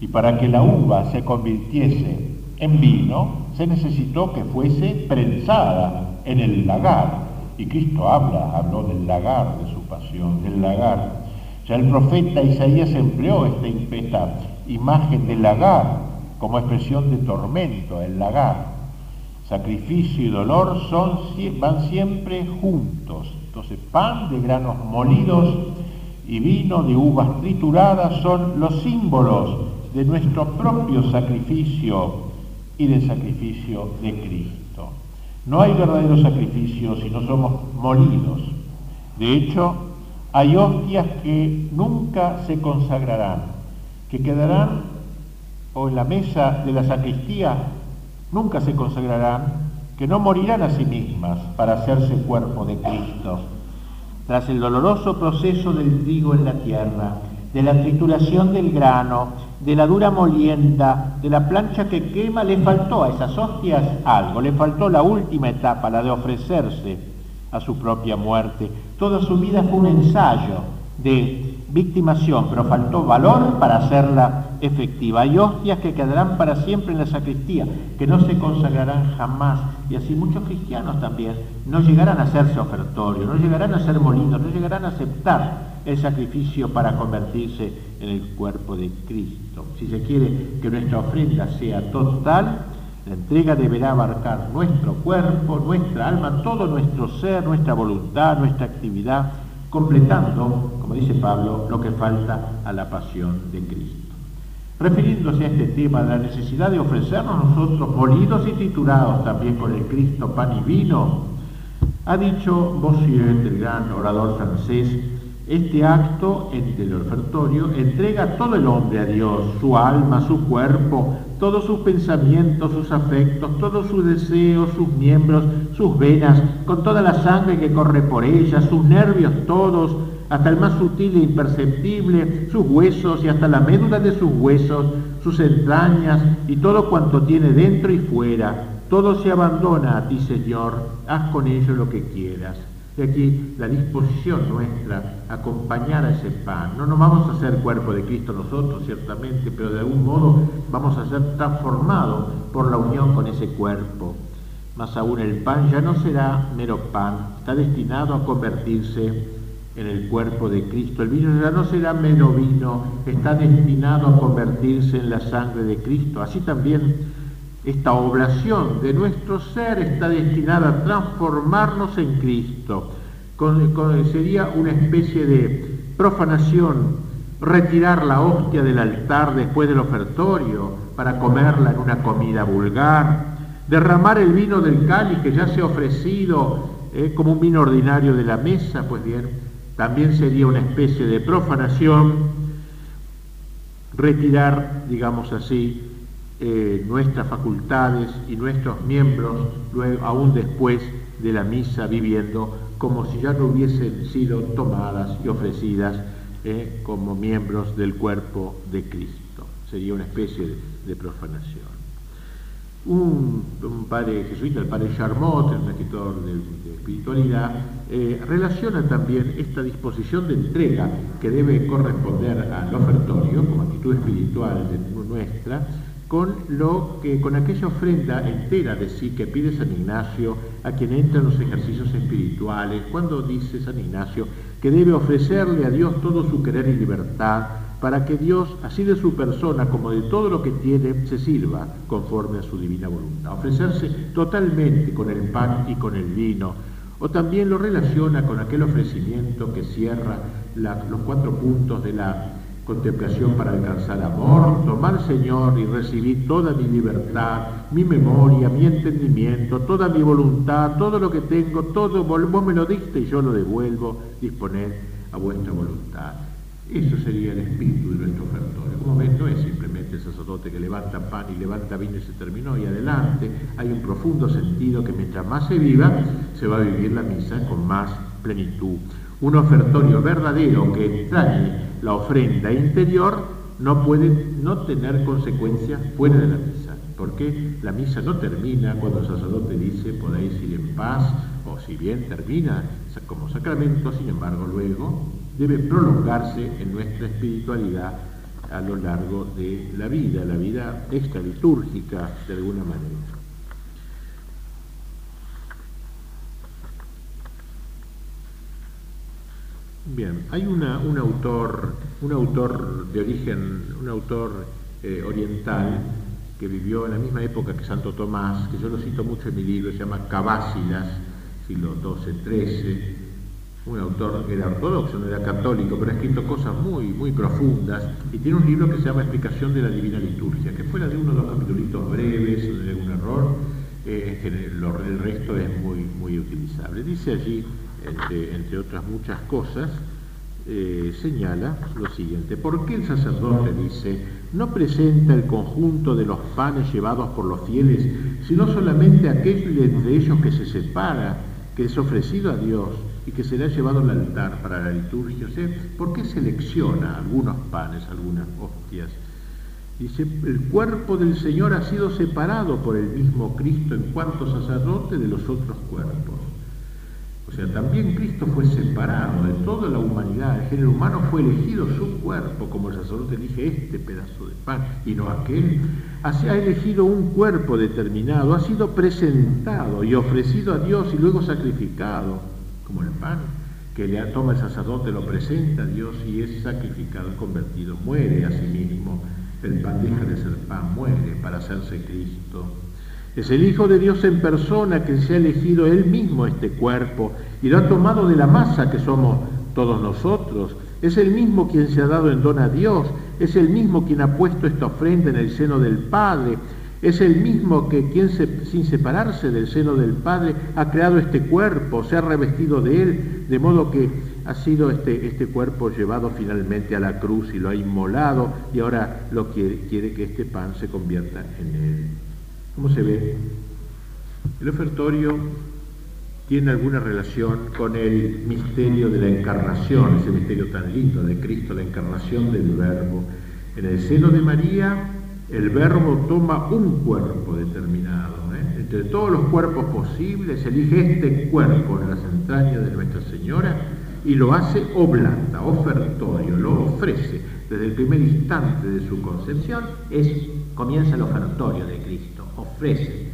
Y para que la uva se convirtiese en vino, se necesitó que fuese prensada en el lagar y Cristo habla, habló del lagar de su pasión, del lagar. Ya el profeta Isaías empleó esta, esta imagen del lagar como expresión de tormento, el lagar. Sacrificio y dolor son, van siempre juntos. Entonces, pan de granos molidos y vino de uvas trituradas son los símbolos de nuestro propio sacrificio y del sacrificio de Cristo. No hay verdadero sacrificio si no somos molidos. De hecho, hay hostias que nunca se consagrarán, que quedarán o en la mesa de la sacristía, nunca se consagrarán, que no morirán a sí mismas para hacerse cuerpo de Cristo. Tras el doloroso proceso del trigo en la tierra, de la trituración del grano, de la dura molienda, de la plancha que quema, le faltó a esas hostias algo, le faltó la última etapa, la de ofrecerse a su propia muerte. Toda su vida fue un ensayo de victimación, pero faltó valor para hacerla efectiva. Hay hostias que quedarán para siempre en la sacristía, que no se consagrarán jamás. Y así muchos cristianos también no llegarán a hacerse ofertorio, no llegarán a ser molinos, no llegarán a aceptar el sacrificio para convertirse en el cuerpo de Cristo. Si se quiere que nuestra ofrenda sea total, la entrega deberá abarcar nuestro cuerpo, nuestra alma, todo nuestro ser, nuestra voluntad, nuestra actividad, completando, como dice Pablo, lo que falta a la pasión de Cristo. Refiriéndose a este tema de la necesidad de ofrecernos nosotros molidos y titulados también con el Cristo pan y vino, ha dicho Bossuet, el gran orador francés, este acto del ofertorio entrega todo el hombre a Dios, su alma, su cuerpo, todos sus pensamientos, sus afectos, todos sus deseos, sus miembros, sus venas, con toda la sangre que corre por ellas, sus nervios todos, hasta el más sutil e imperceptible, sus huesos y hasta la médula de sus huesos, sus entrañas y todo cuanto tiene dentro y fuera. Todo se abandona a ti, Señor, haz con ello lo que quieras. De aquí la disposición nuestra a acompañar a ese pan. No nos vamos a hacer cuerpo de Cristo nosotros, ciertamente, pero de algún modo vamos a ser transformados por la unión con ese cuerpo. Más aún el pan ya no será mero pan, está destinado a convertirse en el cuerpo de Cristo. El vino ya no será mero vino, está destinado a convertirse en la sangre de Cristo. Así también esta oblación de nuestro ser está destinada a transformarnos en Cristo. sería una especie de profanación retirar la hostia del altar después del ofertorio para comerla en una comida vulgar, derramar el vino del cáliz que ya se ha ofrecido eh, como un vino ordinario de la mesa, pues bien, también sería una especie de profanación retirar, digamos así, eh, nuestras facultades y nuestros miembros, luego, aún después de la misa, viviendo como si ya no hubiesen sido tomadas y ofrecidas eh, como miembros del cuerpo de Cristo. Sería una especie de, profanación. Un, padre jesuita, el padre Charmot, un escritor de, espiritualidad, eh, relaciona también esta disposición de entrega que debe corresponder al ofertorio como actitud espiritual de nuestra, con, lo que, con aquella ofrenda entera de sí que pide San Ignacio a quien entra en los ejercicios espirituales, cuando dice San Ignacio que debe ofrecerle a Dios todo su querer y libertad, para que Dios, así de su persona como de todo lo que tiene, se sirva conforme a su divina voluntad. Ofrecerse totalmente con el pan y con el vino, o también lo relaciona con aquel ofrecimiento que cierra los cuatro puntos de la contemplación para alcanzar amor, tomar Señor y recibir toda mi libertad, mi memoria, mi entendimiento, toda mi voluntad, todo lo que tengo, todo, vos me lo diste y yo lo devuelvo, disponer a vuestra voluntad. Eso sería el espíritu de nuestro ofertorio. Como ven, no es simplemente el sacerdote que levanta pan y levanta vino y se terminó y adelante. Hay un profundo sentido que mientras más se viva, se va a vivir la misa con más plenitud. Un ofertorio verdadero que extrañe la ofrenda interior no puede no tener consecuencias fuera de la misa, porque la misa no termina cuando el sacerdote dice podéis ir en paz, o si bien termina como sacramento, sin embargo luego debe prolongarse en nuestra espiritualidad a lo largo de la vida, la vida extralitúrgica de alguna manera. Bien, hay un autor, un autor de origen, un autor eh, oriental que vivió en la misma época que Santo Tomás, que yo lo cito mucho en mi libro, se llama Cabásilas, siglo XII-XIII, un autor que era ortodoxo, no era católico, pero ha escrito cosas muy, muy profundas y tiene un libro que se llama Explicación de la Divina Liturgia, que fuera de uno de los capítulos breves o de algún error, eh, el resto es muy, muy utilizable. Dice allí entre, otras muchas cosas, eh, señala lo siguiente, ¿por qué el sacerdote dice, no presenta el conjunto de los panes llevados por los fieles, sino solamente aquel entre ellos que se separa, que es ofrecido a Dios y que se le ha llevado al altar para la liturgia? O sea, ¿por qué selecciona algunos panes, algunas hostias? Dice, el cuerpo del Señor ha sido separado por el mismo Cristo en cuanto sacerdote de los otros cuerpos. O sea, también Cristo fue separado de toda la humanidad, el género humano fue elegido su cuerpo, como el sacerdote elige este pedazo de pan y no aquel. Así ha elegido un cuerpo determinado, ha sido presentado y ofrecido a Dios y luego sacrificado, como el pan que le toma el sacerdote, lo presenta a Dios y es sacrificado, convertido, muere a sí mismo. El pan deja de ser pan, muere para hacerse Cristo. Es el Hijo de Dios en persona que se ha elegido él mismo este cuerpo y lo ha tomado de la masa que somos todos nosotros. Es el mismo quien se ha dado en don a Dios. Es el mismo quien ha puesto esta ofrenda en el seno del Padre. Es el mismo que quien sin separarse del seno del Padre ha creado este cuerpo, se ha revestido de él, de modo que ha sido este, este cuerpo llevado finalmente a la cruz y lo ha inmolado y ahora lo quiere, quiere que este pan se convierta en él. ¿Cómo se ve? El ofertorio tiene alguna relación con el misterio de la encarnación, ese misterio tan lindo de Cristo, la encarnación del Verbo. En el seno de María, el Verbo toma un cuerpo determinado. ¿eh? Entre todos los cuerpos posibles, elige este cuerpo en las entrañas de Nuestra Señora y lo hace oblata, ofertorio, lo ofrece. Desde el primer instante de su concepción es, comienza el ofertorio de Cristo ofrece,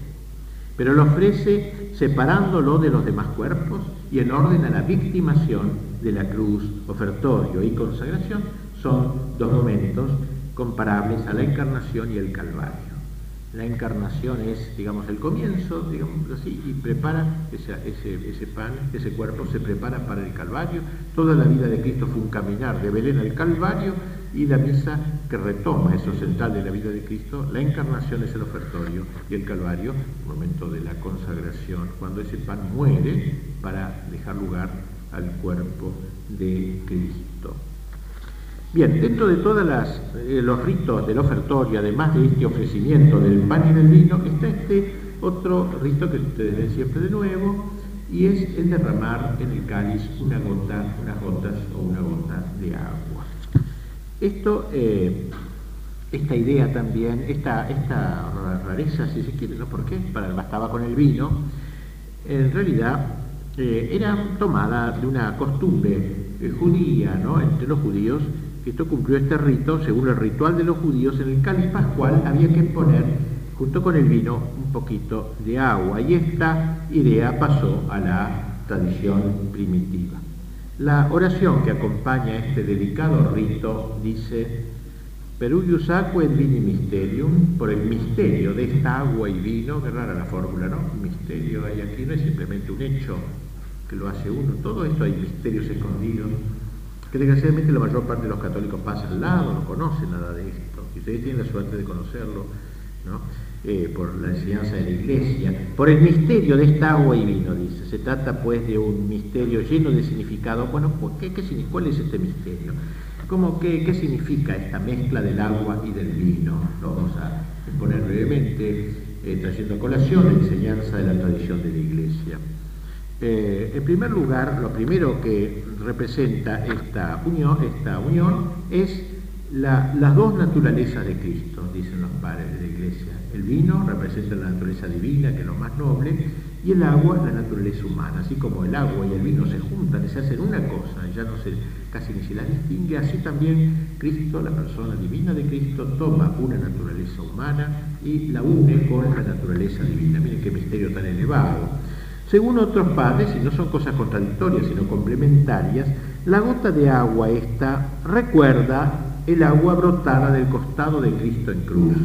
pero lo ofrece separándolo de los demás cuerpos y en orden a la victimación de la cruz, ofertorio y consagración, son dos momentos comparables a la encarnación y el calvario. La encarnación es, digamos, el comienzo, digamos así, y prepara ese, ese, pan, ese cuerpo se prepara para el Calvario. Toda la vida de Cristo fue un caminar de Belén al Calvario y la misa que retoma eso central de la vida de Cristo, la encarnación es el ofertorio y el Calvario, momento de la consagración, cuando ese pan muere para dejar lugar al cuerpo de Cristo. Bien, dentro de todos eh, los ritos del ofertorio, además de este ofrecimiento del pan y del vino, está este otro rito que ustedes ven siempre de nuevo, y es el derramar en el cáliz una gota, unas gotas o una gota de agua. Esto, eh, esta idea también, esta, esta rareza, si se quiere, ¿no? ¿Por qué? Para, bastaba con el vino, en realidad eh, era tomada de una costumbre eh, judía, ¿no? Entre los judíos, que esto cumplió este rito, según el ritual de los judíos, en el cáliz pascual había que poner junto con el vino un poquito de agua y esta idea pasó a la tradición primitiva. La oración que acompaña este delicado rito dice Perugius aqua et vini mysterium, por el misterio de esta agua y vino, que rara la fórmula, ¿no? misterio hay aquí, no es simplemente un hecho que lo hace uno, todo esto hay misterios escondidos, que desgraciadamente la mayor parte de los católicos pasa al lado, no conocen nada de esto, y ustedes tienen la suerte de conocerlo, ¿no? Eh, por la enseñanza de la iglesia, por el misterio de esta agua y vino, dice. Se trata pues de un misterio lleno de significado. Bueno, ¿qué, qué, cuál es este misterio? ¿Cómo, qué, ¿Qué significa esta mezcla del agua y del vino? Lo vamos a exponer brevemente, eh, trayendo a colación la enseñanza de la tradición de la iglesia. Eh, en primer lugar, lo primero que representa esta unión, esta unión es las dos naturalezas de Cristo, dicen los padres de la iglesia. El vino representa la naturaleza divina, que es lo más noble, y el agua la naturaleza humana. Así como el agua y el vino se juntan y se hacen una cosa, ya no se, casi ni se las distingue, así también Cristo, la persona divina de Cristo, toma una naturaleza humana y la une con la naturaleza divina. Miren qué misterio tan elevado. Según otros padres, y no son cosas contradictorias, sino complementarias, la gota de agua esta recuerda el agua brotada del costado de Cristo en cruz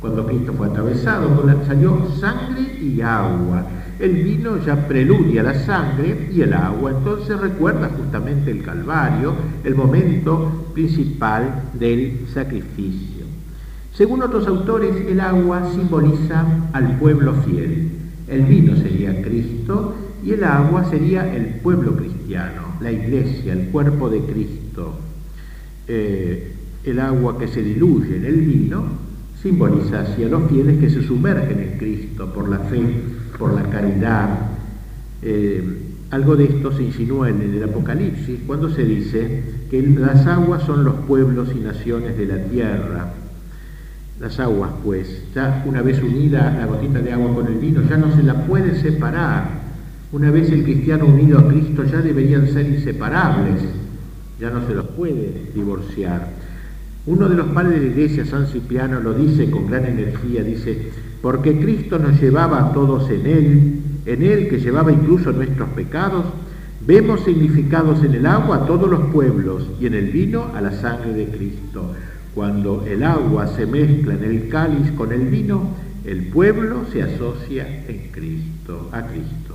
cuando Cristo fue atravesado, salió sangre y agua. El vino ya preludia la sangre y el agua, entonces recuerda justamente el Calvario, el momento principal del sacrificio. Según otros autores, el agua simboliza al pueblo fiel. El vino sería Cristo y el agua sería el pueblo cristiano, la iglesia, el cuerpo de Cristo. Eh, el agua que se diluye en el vino simboliza hacia los fieles que se sumergen en Cristo por la fe, por la caridad. Eh, algo de esto se insinúa en el Apocalipsis cuando se dice que las aguas son los pueblos y naciones de la tierra. Las aguas, pues, ya una vez unida la gotita de agua con el vino, ya no se la puede separar. Una vez el cristiano unido a Cristo ya deberían ser inseparables, ya no se los puede divorciar. Uno de los padres de la iglesia, San Cipriano, lo dice con gran energía, dice, porque Cristo nos llevaba a todos en Él, en Él que llevaba incluso nuestros pecados, vemos significados en el agua a todos los pueblos y en el vino a la sangre de Cristo. Cuando el agua se mezcla en el cáliz con el vino, el pueblo se asocia en Cristo, a Cristo.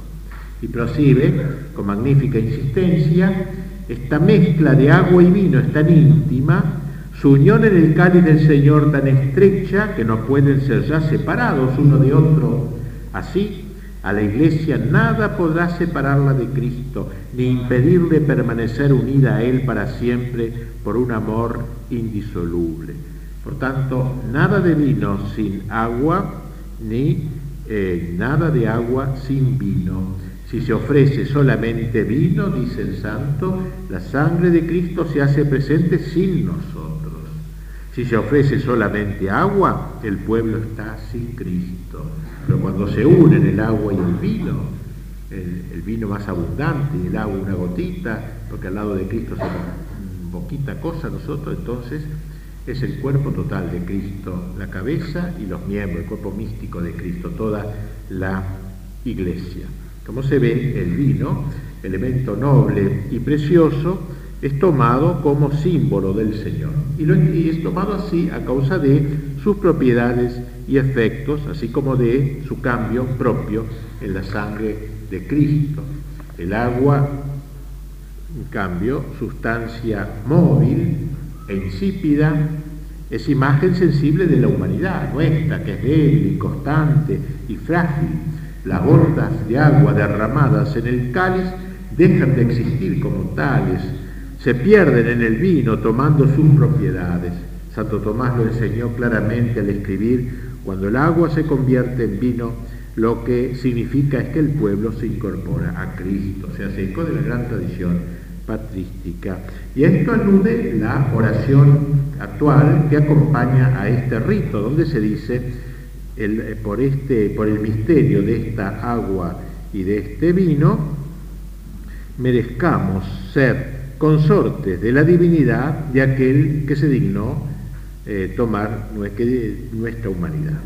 Y prosigue con magnífica insistencia, esta mezcla de agua y vino es tan íntima su unión en el cáliz del Señor tan estrecha que no pueden ser ya separados uno de otro. Así, a la iglesia nada podrá separarla de Cristo, ni impedirle permanecer unida a Él para siempre por un amor indisoluble. Por tanto, nada de vino sin agua, ni eh, nada de agua sin vino. Si se ofrece solamente vino, dice el santo, la sangre de Cristo se hace presente sin nosotros. Si se ofrece solamente agua, el pueblo está sin Cristo. Pero cuando se unen el agua y el vino, el, vino más abundante y el agua una gotita, porque al lado de Cristo somos poquita cosa nosotros, entonces es el cuerpo total de Cristo, la cabeza y los miembros, el cuerpo místico de Cristo, toda la iglesia. Como se ve, el vino, elemento noble y precioso, es tomado como símbolo del Señor. Y, es tomado así a causa de sus propiedades y efectos, así como de su cambio propio en la sangre de Cristo. El agua, en cambio, sustancia móvil e insípida, es imagen sensible de la humanidad nuestra, que es débil, constante y frágil. Las gotas de agua derramadas en el cáliz dejan de existir como tales, se pierden en el vino tomando sus propiedades. Santo Tomás lo enseñó claramente al escribir, cuando el agua se convierte en vino, lo que significa es que el pueblo se incorpora a Cristo, se hace eco de la gran tradición patrística. Y esto alude la oración actual que acompaña a este rito, donde se dice, el, por, este, por el misterio de esta agua y de este vino, merezcamos ser consortes de la divinidad de aquel que se dignó eh, tomar nuestra humanidad.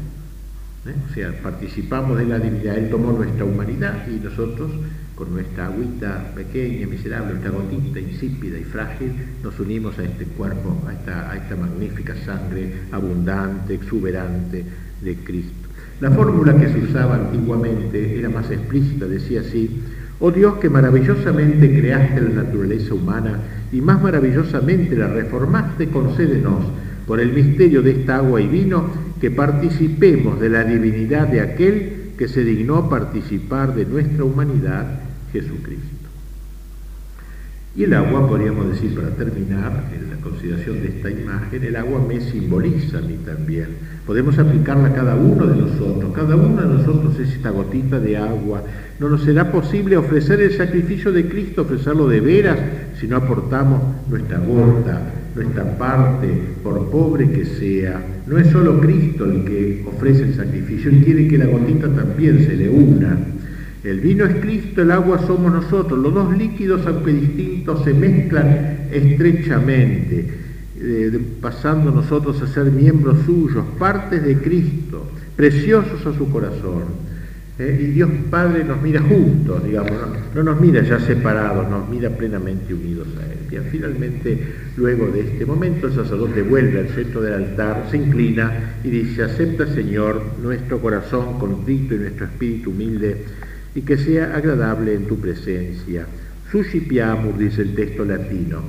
¿eh? O sea, participamos de la divinidad, Él tomó nuestra humanidad y nosotros, con nuestra agüita pequeña, miserable, nuestra gotita insípida y frágil, nos unimos a este cuerpo, a esta, a esta magnífica sangre abundante, exuberante de Cristo. La fórmula que se usaba antiguamente era más explícita, decía así, Oh Dios que maravillosamente creaste la naturaleza humana y más maravillosamente la reformaste, concédenos, por el misterio de esta agua y vino, que participemos de la divinidad de aquel que se dignó participar de nuestra humanidad, Jesucristo. Y el agua, podríamos decir para terminar, en la consideración de esta imagen, el agua me simboliza a mí también. Podemos aplicarla a cada uno de nosotros. Cada uno de nosotros es esta gotita de agua. No nos será posible ofrecer el sacrificio de Cristo, ofrecerlo de veras, si no aportamos nuestra gota, nuestra parte, por pobre que sea. No es solo Cristo el que ofrece el sacrificio, Él quiere que la gotita también se le una. El vino es Cristo, el agua somos nosotros. Los dos líquidos, aunque distintos, se mezclan estrechamente, eh, pasando nosotros a ser miembros suyos, partes de Cristo, preciosos a su corazón. Eh, y Dios Padre nos mira juntos, digamos, no, nos mira ya separados, nos mira plenamente unidos a Él. Y finalmente, luego de este momento, el sacerdote vuelve al centro del altar, se inclina y dice, acepta Señor nuestro corazón contrito y nuestro espíritu humilde y que sea agradable en tu presencia. Suscipiamur, dice el texto latino.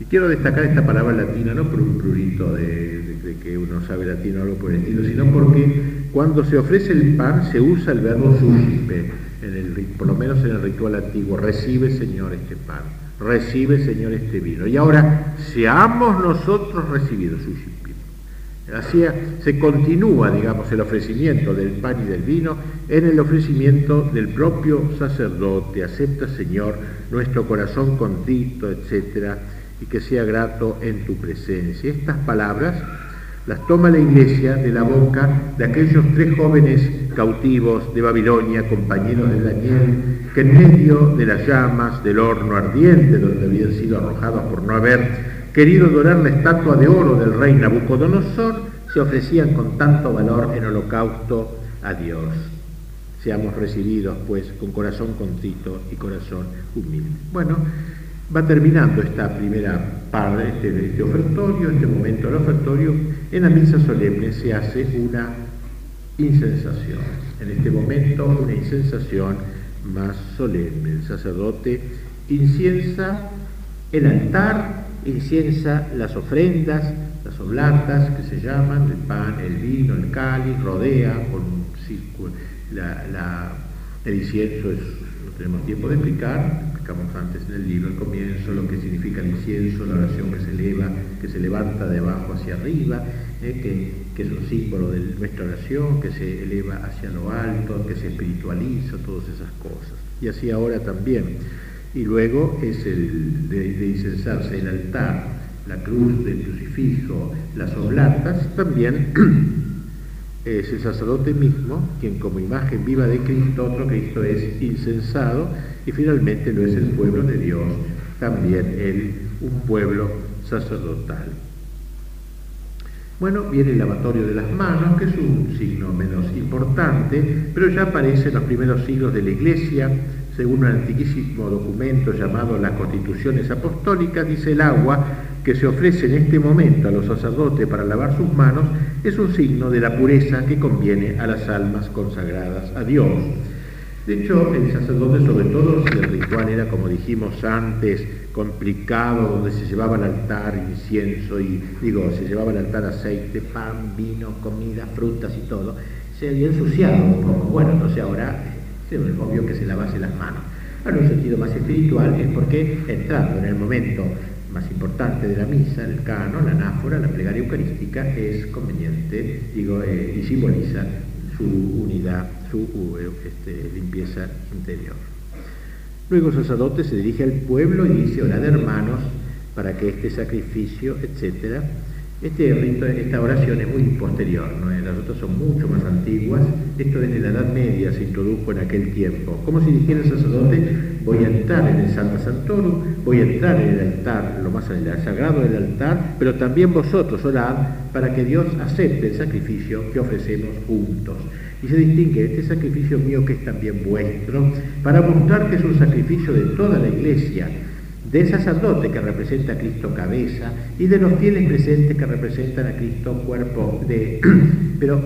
Y quiero destacar esta palabra latina no por un prurito de, que uno sabe latino o algo por el estilo, sino porque cuando se ofrece el pan se usa el verbo suscipe, en el, por lo menos en el ritual antiguo. Recibe, Señor, este pan. Recibe, Señor, este vino. Y ahora, seamos nosotros recibidos, suscipe. Se continúa, digamos, el ofrecimiento del pan y del vino en el ofrecimiento del propio sacerdote. Acepta, Señor, nuestro corazón contrito, etcétera, y que sea grato en tu presencia. Estas palabras las toma la iglesia de la boca de aquellos tres jóvenes cautivos de Babilonia, compañeros de Daniel, que en medio de las llamas del horno ardiente donde habían sido arrojados por no haber querido dorar la estatua de oro del rey Nabucodonosor, se ofrecían con tanto valor en holocausto a Dios. Seamos recibidos, pues, con corazón contrito y corazón humilde. Bueno, va terminando esta primera parte de este ofertorio, este momento del ofertorio. En la misa solemne se hace una insensación. En este momento, una insensación más solemne. El sacerdote inciensa el altar inciensa las ofrendas, las oblatas que se llaman, el pan, el vino, el cáliz, rodea con un círculo. el incienso no tenemos tiempo de explicar, explicamos antes en el libro, el comienzo, lo que significa el incienso, la oración que se eleva, que se levanta de abajo hacia arriba, eh, que, que, es un símbolo de nuestra oración, que se eleva hacia lo alto, que se espiritualiza, todas esas cosas. Y así ahora también y luego es el de, incensarse el altar, la cruz del crucifijo, las oblatas, también es el sacerdote mismo quien como imagen viva de Cristo, otro Cristo es incensado y finalmente lo es el pueblo de Dios, también él un pueblo sacerdotal. Bueno, viene el lavatorio de las manos, que es un signo menos importante, pero ya aparece en los primeros siglos de la Iglesia, según un antiquísimo documento llamado las Constituciones Apostólicas, dice el agua que se ofrece en este momento a los sacerdotes para lavar sus manos es un signo de la pureza que conviene a las almas consagradas a Dios. De hecho, el sacerdote, sobre todo si el ritual era, como dijimos antes, complicado, donde se llevaba al altar incienso y, digo, se llevaba al altar aceite, pan, vino, comida, frutas y todo, se había ensuciado un poco. Bueno, entonces ahora es obvio que se lavase las manos. En un sentido más espiritual es porque entrando en el momento más importante de la misa, el canon, la anáfora, la plegaria eucarística, es conveniente, digo, eh, y simboliza su unidad, su eh, este, limpieza interior. Luego el sacerdote se dirige al pueblo y dice, orad hermanos, para que este sacrificio, etcétera, este rito, esta oración es muy posterior, ¿no? las otras son mucho más antiguas. Esto desde la Edad Media se introdujo en aquel tiempo. Como si dijera el sacerdote, voy a entrar en el Santa Santorum, voy a entrar en el altar, lo más sagrado del altar, pero también vosotros orad para que Dios acepte el sacrificio que ofrecemos juntos. Y se distingue este sacrificio mío que es también vuestro, para mostrar que es un sacrificio de toda la iglesia del sacerdote que representa a Cristo cabeza y de los fieles presentes que representan a Cristo cuerpo de pero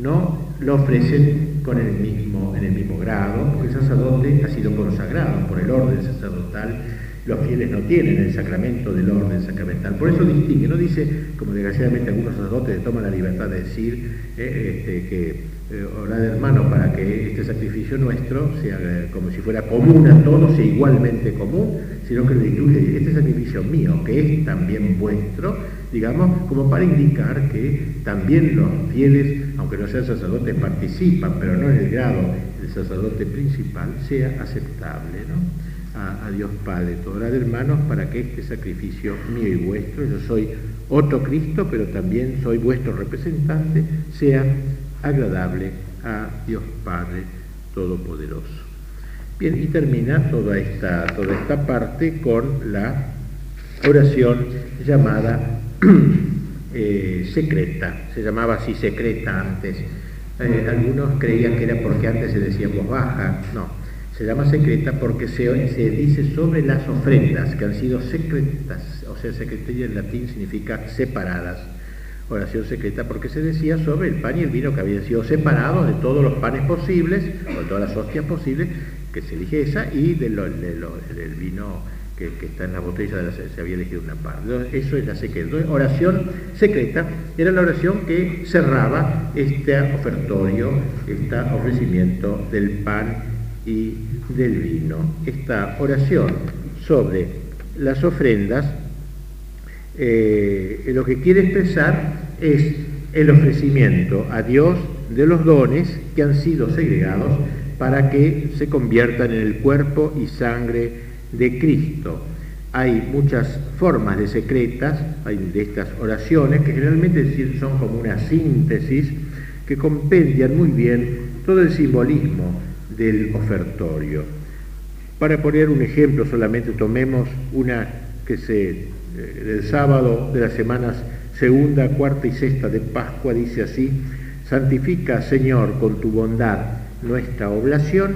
no lo ofrecen con el mismo, en el mismo grado, porque el sacerdote ha sido consagrado por el orden sacerdotal, los fieles no tienen el sacramento del orden sacramental. Por eso distingue, no dice, como desgraciadamente algunos sacerdotes toman la libertad de decir, eh, este, que eh, orar hermano para que este sacrificio nuestro sea eh, como si fuera común a todos, sea igualmente común, sino que le este sacrificio mío, que es también vuestro, digamos, como para indicar que también los fieles, aunque no sean sacerdotes, participan, pero no en el grado del sacerdote principal, sea aceptable ¿no? a, Dios Padre. Orad hermanos para que este sacrificio mío y vuestro, yo soy otro Cristo, pero también soy vuestro representante, sea agradable a Dios Padre Todopoderoso. Bien, y termina toda esta, toda esta parte con la oración llamada eh, secreta, se llamaba así secreta antes. Eh, algunos creían que era porque antes se decía voz baja, no, se llama secreta porque se, se dice sobre las ofrendas que han sido secretas, o sea, secretaria en latín significa separadas oración secreta porque se decía sobre el pan y el vino que habían sido separados de todos los panes posibles, o de todas las hostias posibles, que se elige esa, y del vino que, está en la botella de la, se había elegido una parte. Eso es la secreta. oración secreta era la oración que cerraba este ofertorio, este ofrecimiento del pan y del vino. Esta oración sobre las ofrendas eh, lo que quiere expresar es el ofrecimiento a Dios de los dones que han sido segregados para que se conviertan en el cuerpo y sangre de Cristo. Hay muchas formas de secretas, hay de estas oraciones que generalmente son como una síntesis que compendian muy bien todo el simbolismo del ofertorio. Para poner un ejemplo solamente tomemos una que se del eh, sábado de las semanas segunda, cuarta y sexta de Pascua dice así, santifica Señor con tu bondad nuestra oblación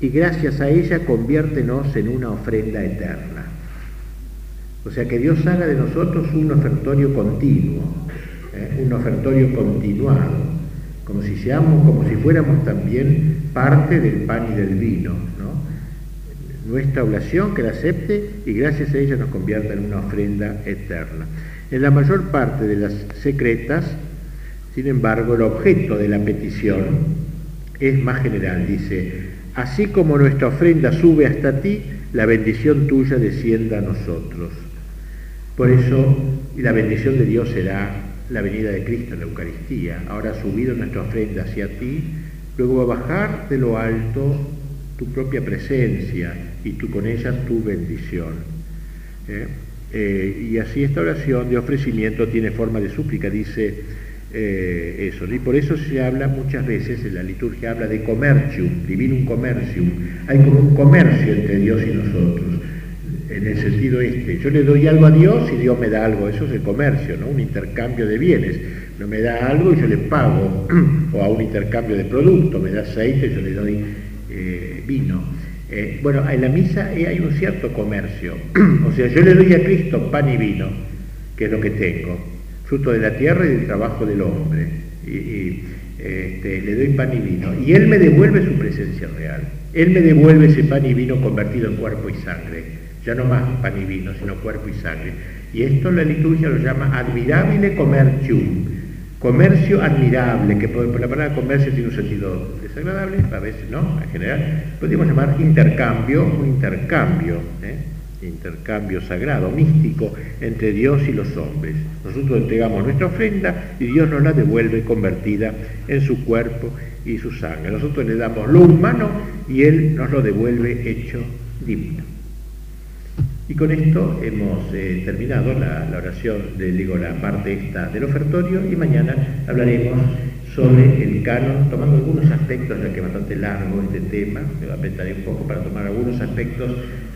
y gracias a ella conviértenos en una ofrenda eterna. O sea, que Dios haga de nosotros un ofertorio continuo, ¿eh? un ofertorio continuado, como si seamos, como si fuéramos también parte del pan y del vino, nuestra oblación, que la acepte y gracias a ella nos convierta en una ofrenda eterna. En la mayor parte de las secretas, sin embargo, el objeto de la petición es más general. Dice, así como nuestra ofrenda sube hasta ti, la bendición tuya descienda a nosotros. Por eso, la bendición de Dios será la venida de Cristo en la Eucaristía. Ahora ha subido nuestra ofrenda hacia ti, luego va a bajar de lo alto tu propia presencia y tú con ella tu bendición. ¿eh? Eh, y así esta oración de ofrecimiento tiene forma de súplica, dice eh, eso. Y por eso se habla muchas veces, en la liturgia habla de comercium, divinum comercium. Hay como un comercio entre Dios y nosotros, en el sentido este. Yo le doy algo a Dios y Dios me da algo. Eso es el comercio, ¿no? Un intercambio de bienes. No me da algo y yo le pago. o a un intercambio de productos, me da aceite y yo le doy vino. Eh, bueno, en la misa hay un cierto comercio. o sea, yo le doy a Cristo pan y vino, que es lo que tengo, fruto de la tierra y del trabajo del hombre. Y, este, le doy pan y vino, y Él me devuelve su presencia real. Él me devuelve ese pan y vino convertido en cuerpo y sangre. Ya no más pan y vino, sino cuerpo y sangre. Y esto la liturgia lo llama admirabile comercium, comercio admirable, que por, la palabra comercio tiene un sentido desagradable, a veces no, en general, podríamos llamar intercambio, un intercambio. ¿eh? intercambio sagrado, místico entre Dios y los hombres. Nosotros entregamos nuestra ofrenda y Dios nos la devuelve convertida en su cuerpo y su sangre. Nosotros le damos lo humano y Él nos lo devuelve hecho divino. Y con esto hemos eh, terminado la, oración, de, digo, la parte esta del ofertorio y mañana hablaremos sobre el canon, tomando algunos aspectos, ya que es bastante largo este tema, me apretaré un poco para tomar algunos aspectos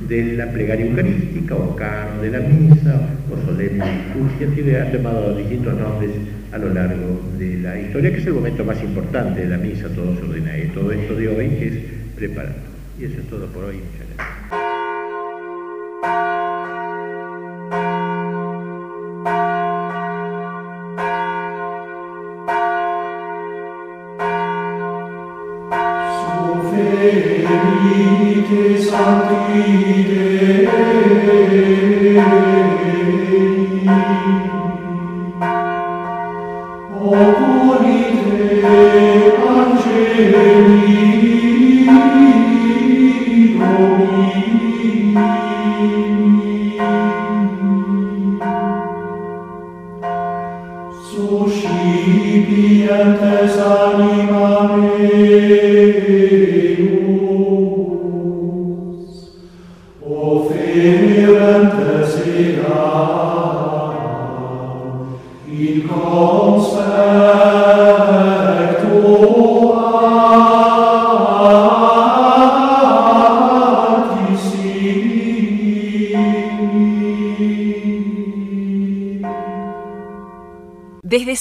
de la plegaria eucarística o canon de la misa o solemne liturgia, que ha tomado distintos nombres a lo largo de la historia, que es el momento más importante de la misa, todo se ordena, y todo esto de hoy que es preparar. Y eso es todo por hoy,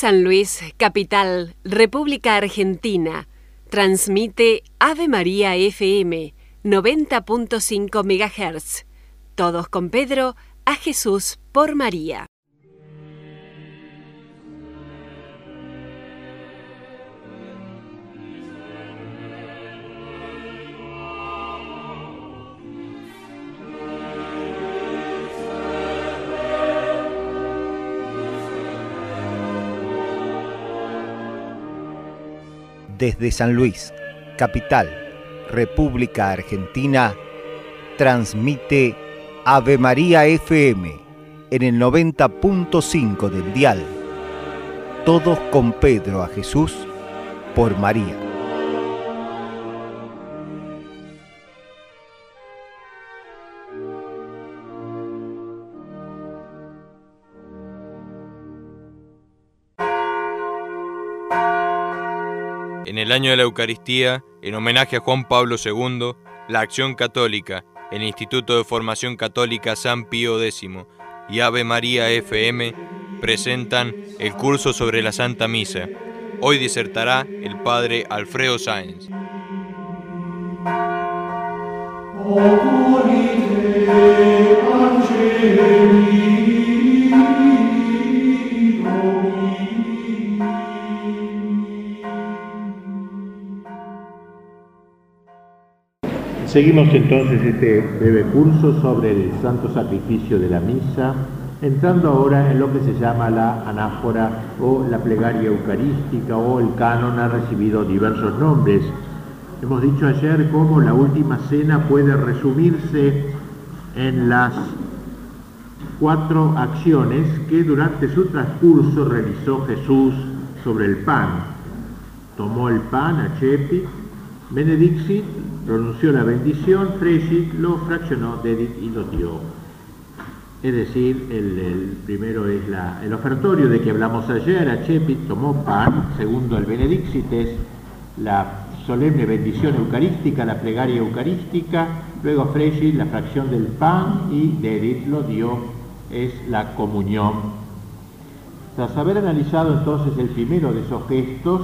San Luis, capital, República Argentina, transmite Ave María FM 90.5 MHz. Todos con Pedro, a Jesús por María. Desde San Luis, capital, República Argentina, transmite Ave María FM en el 90.5 del dial. Todos con Pedro a Jesús por María. En el año de la Eucaristía, en homenaje a Juan Pablo II, la Acción Católica, el Instituto de Formación Católica San Pío X y Ave María FM presentan el curso sobre la Santa Misa. Hoy disertará el padre Alfredo Sáenz. Seguimos entonces este breve curso sobre el santo sacrificio de la misa, entrando ahora en lo que se llama la anáfora o la plegaria eucarística o el canon ha recibido diversos nombres. Hemos dicho ayer cómo la última cena puede resumirse en las cuatro acciones que durante su transcurso realizó Jesús sobre el pan. Tomó el pan a Chepi, Benedixit pronunció la bendición, Fregit lo fraccionó, Dedit y lo dio. Es decir, el, primero es el ofertorio de que hablamos ayer, Achepit tomó pan, segundo el Benedixit es la solemne bendición eucarística, la plegaria eucarística, luego Fregit la fracción del pan y Dedit lo dio, es la comunión. Tras haber analizado entonces el primero de esos gestos,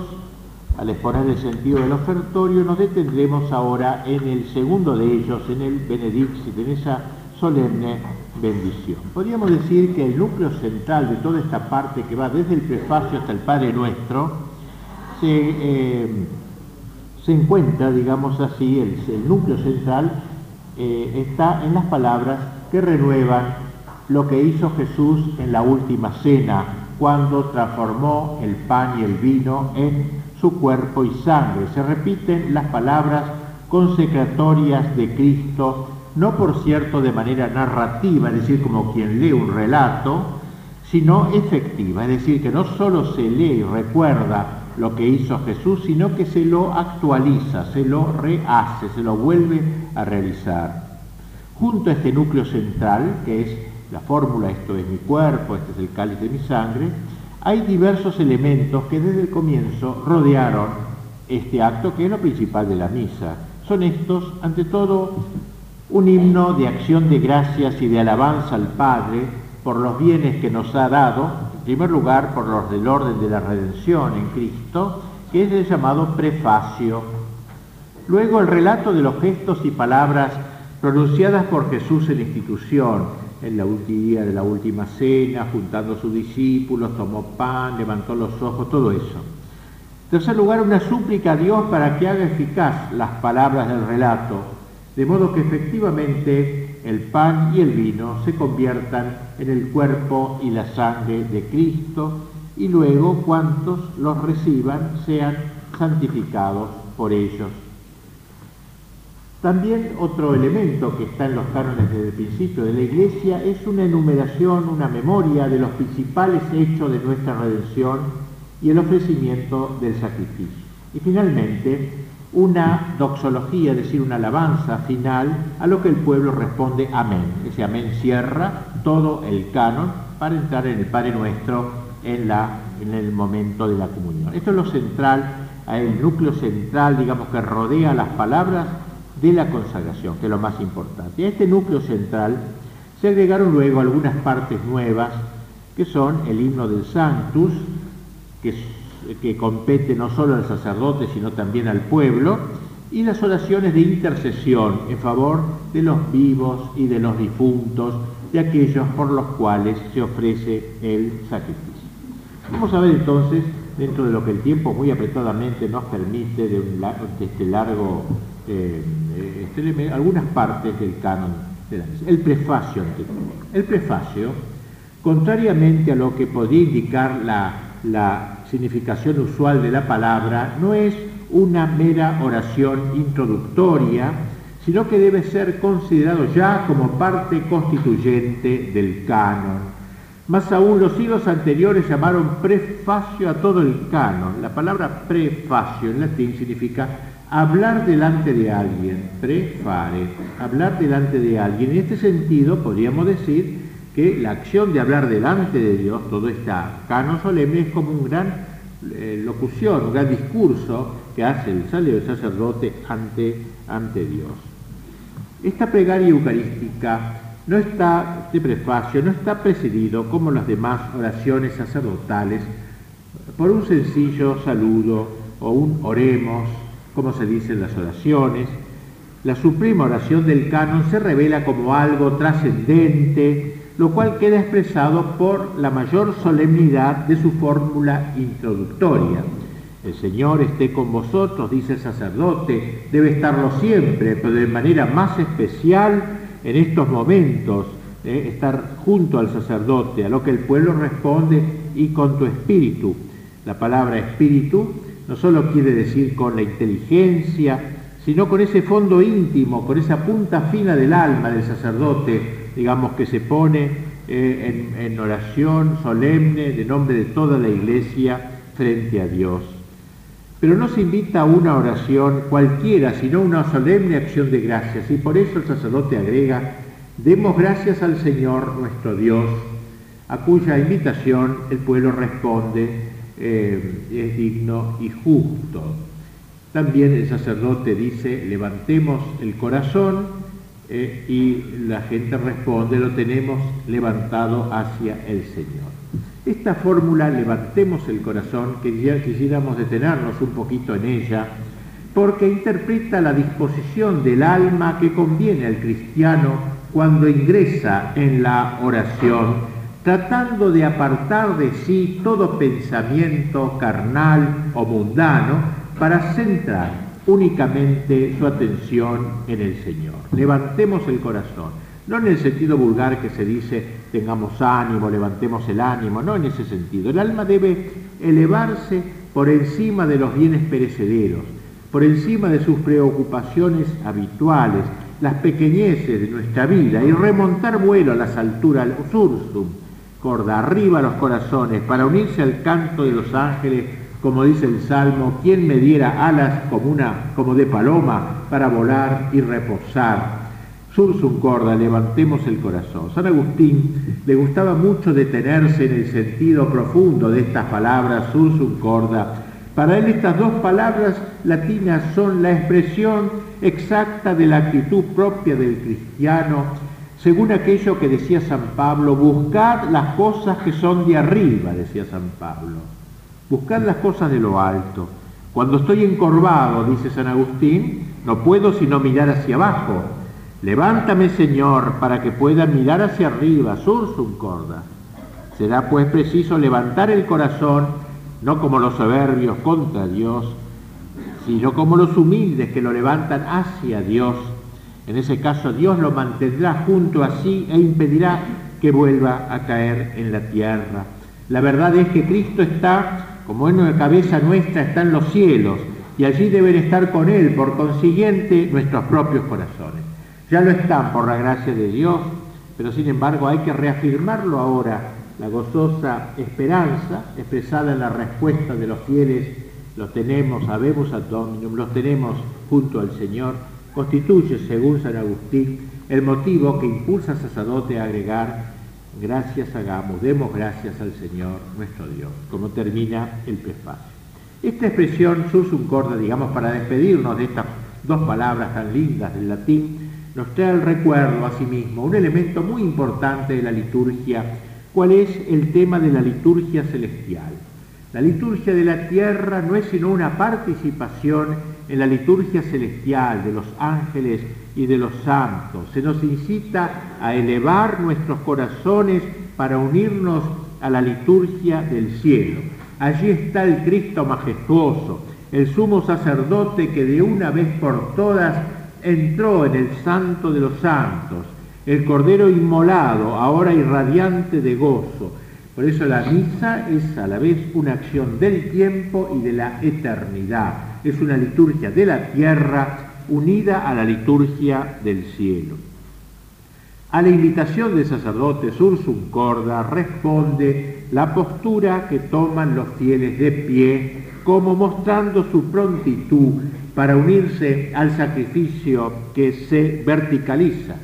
al exponer el sentido del ofertorio, nos detendremos ahora en el segundo de ellos, en el Benedicit, en esa solemne bendición. Podríamos decir que el núcleo central de toda esta parte que va desde el prefacio hasta el Padre Nuestro se, encuentra, digamos así, el, núcleo central está en las palabras que renuevan lo que hizo Jesús en la última cena, cuando transformó el pan y el vino en su cuerpo y sangre. Se repiten las palabras consecratorias de Cristo, no por cierto de manera narrativa, es decir, como quien lee un relato, sino efectiva, es decir, que no solo se lee y recuerda lo que hizo Jesús, sino que se lo actualiza, se lo rehace, se lo vuelve a realizar. Junto a este núcleo central, que es la fórmula, esto es mi cuerpo, este es el cáliz de mi sangre, hay diversos elementos que desde el comienzo rodearon este acto que es lo principal de la misa. Son estos, ante todo, un himno de acción de gracias y de alabanza al Padre por los bienes que nos ha dado, en primer lugar por los del orden de la redención en Cristo, que es el llamado prefacio. Luego el relato de los gestos y palabras pronunciadas por Jesús en institución, en de la última cena, juntando a sus discípulos, tomó pan, levantó los ojos, todo eso. En tercer lugar, una súplica a Dios para que haga eficaz las palabras del relato, de modo que efectivamente el pan y el vino se conviertan en el cuerpo y la sangre de Cristo y luego cuantos los reciban sean santificados por ellos. También otro elemento que está en los cánones desde el principio de la Iglesia es una enumeración, una memoria de los principales hechos de nuestra redención y el ofrecimiento del sacrificio. Y finalmente, una doxología, es decir, una alabanza final a lo que el pueblo responde amén. Ese amén cierra todo el canon para entrar en el Padre Nuestro en, la, en el momento de la comunión. Esto es lo central, el núcleo central, digamos, que rodea las palabras de la consagración, que es lo más importante. A este núcleo central se agregaron luego algunas partes nuevas, que son el himno del Sanctus, que, que compete no solo al sacerdote, sino también al pueblo, y las oraciones de intercesión en favor de los vivos y de los difuntos, de aquellos por los cuales se ofrece el sacrificio. Vamos a ver entonces, dentro de lo que el tiempo muy apretadamente nos permite de, un, de este largo eh, este algunas partes del canon de la misa. El prefacio. El prefacio, contrariamente a lo que podría indicar la, la significación usual de la palabra, no es una mera oración introductoria, sino que debe ser considerado ya como parte constituyente del canon. Más aún, los siglos anteriores llamaron prefacio a todo el canon. La palabra prefacio en latín significa hablar delante de alguien, prefare, hablar delante de alguien. En este sentido, podríamos decir que la acción de hablar delante de Dios, todo este canon solemne, es como una gran eh, locución, un gran discurso que hace el sacerdote ante, ante Dios. Esta plegaria eucarística no está de prefacio, no está precedido, como las demás oraciones sacerdotales, por un sencillo saludo o un oremos como se dice en las oraciones. La suprema oración del canon se revela como algo trascendente, lo cual queda expresado por la mayor solemnidad de su fórmula introductoria. El Señor esté con vosotros, dice el sacerdote, debe estarlo siempre, pero de manera más especial en estos momentos, eh, estar junto al sacerdote, a lo que el pueblo responde, y con tu espíritu. La palabra espíritu no solo quiere decir con la inteligencia, sino con ese fondo íntimo, con esa punta fina del alma del sacerdote, digamos, que se pone eh, en, en oración solemne de nombre de toda la iglesia frente a Dios. Pero no se invita a una oración cualquiera, sino una solemne acción de gracias. Y por eso el sacerdote agrega, demos gracias al Señor nuestro Dios, a cuya invitación el pueblo responde eh, es digno y justo. También el sacerdote dice, levantemos el corazón eh, y la gente responde, lo tenemos levantado hacia el Señor. Esta fórmula, levantemos el corazón, que ya quisiéramos detenernos un poquito en ella, porque interpreta la disposición del alma que conviene al cristiano cuando ingresa en la oración tratando de apartar de sí todo pensamiento carnal o mundano para centrar únicamente su atención en el Señor. Levantemos el corazón, no en el sentido vulgar que se dice tengamos ánimo, levantemos el ánimo, no en ese sentido. El alma debe elevarse por encima de los bienes perecederos, por encima de sus preocupaciones habituales, las pequeñeces de nuestra vida y remontar vuelo a las alturas, sursum, corda, arriba los corazones, para unirse al canto de los ángeles, como dice el Salmo, quien me diera alas como, una, como de paloma para volar y reposar. Sursum corda, levantemos el corazón. San Agustín le gustaba mucho detenerse en el sentido profundo de estas palabras, sursum corda. Para él estas dos palabras latinas son la expresión exacta de la actitud propia del cristiano según aquello que decía San Pablo, buscad las cosas que son de arriba, decía San Pablo. Buscad las cosas de lo alto. Cuando estoy encorvado, dice San Agustín, no puedo sino mirar hacia abajo. Levántame, Señor, para que pueda mirar hacia arriba, sursum corda. Será pues preciso levantar el corazón, no como los soberbios contra Dios, sino como los humildes que lo levantan hacia Dios en ese caso Dios lo mantendrá junto a sí e impedirá que vuelva a caer en la tierra. La verdad es que Cristo está, como en la cabeza nuestra, está en los cielos y allí deben estar con Él, por consiguiente, nuestros propios corazones. Ya lo están por la gracia de Dios, pero sin embargo hay que reafirmarlo ahora, la gozosa esperanza expresada en la respuesta de los fieles, los tenemos, sabemos a Dominum, los tenemos junto al Señor constituye, según San Agustín, el motivo que impulsa al sacerdote a agregar gracias hagamos, demos gracias al Señor nuestro Dios, como termina el prefacio. Esta expresión sursum corda, digamos, para despedirnos de estas dos palabras tan lindas del latín, nos trae el recuerdo a sí mismo, un elemento muy importante de la liturgia, cuál es el tema de la liturgia celestial. La liturgia de la tierra no es sino una participación en la liturgia celestial de los ángeles y de los santos. Se nos incita a elevar nuestros corazones para unirnos a la liturgia del cielo. Allí está el Cristo majestuoso, el sumo sacerdote que de una vez por todas entró en el santo de los santos, el Cordero inmolado, ahora irradiante de gozo. Por eso la misa es a la vez una acción del tiempo y de la eternidad es una liturgia de la tierra unida a la liturgia del cielo. A la invitación del sacerdote Sursum Corda responde la postura que toman los fieles de pie, como mostrando su prontitud para unirse al sacrificio que se verticaliza.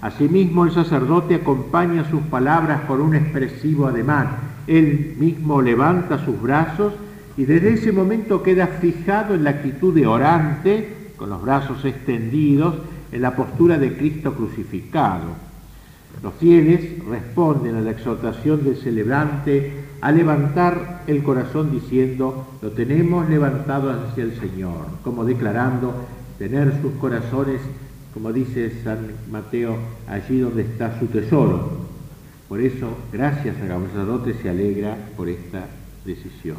Asimismo, el sacerdote acompaña sus palabras con un expresivo ademán. Él mismo levanta sus brazos y desde ese momento queda fijado en la actitud de orante, con los brazos extendidos, en la postura de Cristo crucificado. Los fieles responden a la exhortación del celebrante a levantar el corazón diciendo, lo tenemos levantado hacia el Señor, como declarando tener sus corazones, como dice San Mateo, allí donde está su tesoro. Por eso, gracias a Sacerdote se alegra por esta decisión.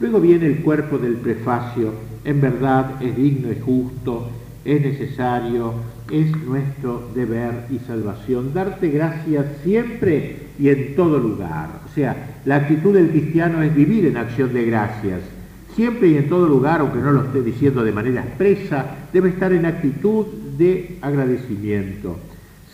Luego viene el cuerpo del prefacio, en verdad es digno y justo, es necesario, es nuestro deber y salvación. Darte gracias siempre y en todo lugar. O sea, la actitud del cristiano es vivir en acción de gracias. Siempre y en todo lugar, aunque no lo esté diciendo de manera expresa, debe estar en actitud de agradecimiento.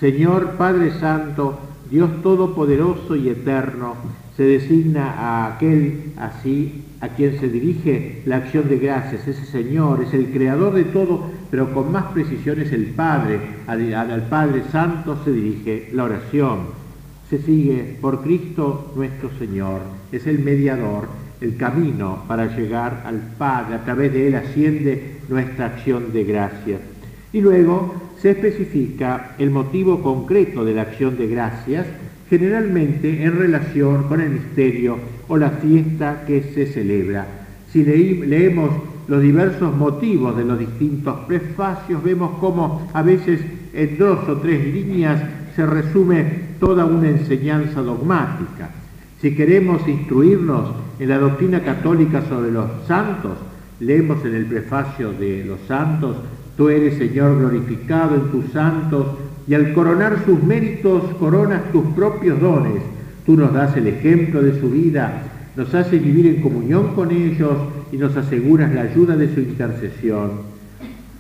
Señor Padre Santo, Dios Todopoderoso y Eterno, se designa a aquel así a quien se dirige la acción de gracias. Ese Señor es el creador de todo, pero con más precisión es el Padre. Al, Padre Santo se dirige la oración. Se sigue por Cristo nuestro Señor. Es el mediador, el camino para llegar al Padre. A través de Él asciende nuestra acción de gracias. Y luego se especifica el motivo concreto de la acción de gracias generalmente en relación con el misterio o la fiesta que se celebra. Si leemos los diversos motivos de los distintos prefacios, vemos cómo a veces en dos o tres líneas se resume toda una enseñanza dogmática. Si queremos instruirnos en la doctrina católica sobre los santos, leemos en el prefacio de los santos, tú eres Señor glorificado en tus santos y al coronar sus méritos coronas tus propios dones. Tú nos das el ejemplo de su vida, nos haces vivir en comunión con ellos y nos aseguras la ayuda de su intercesión.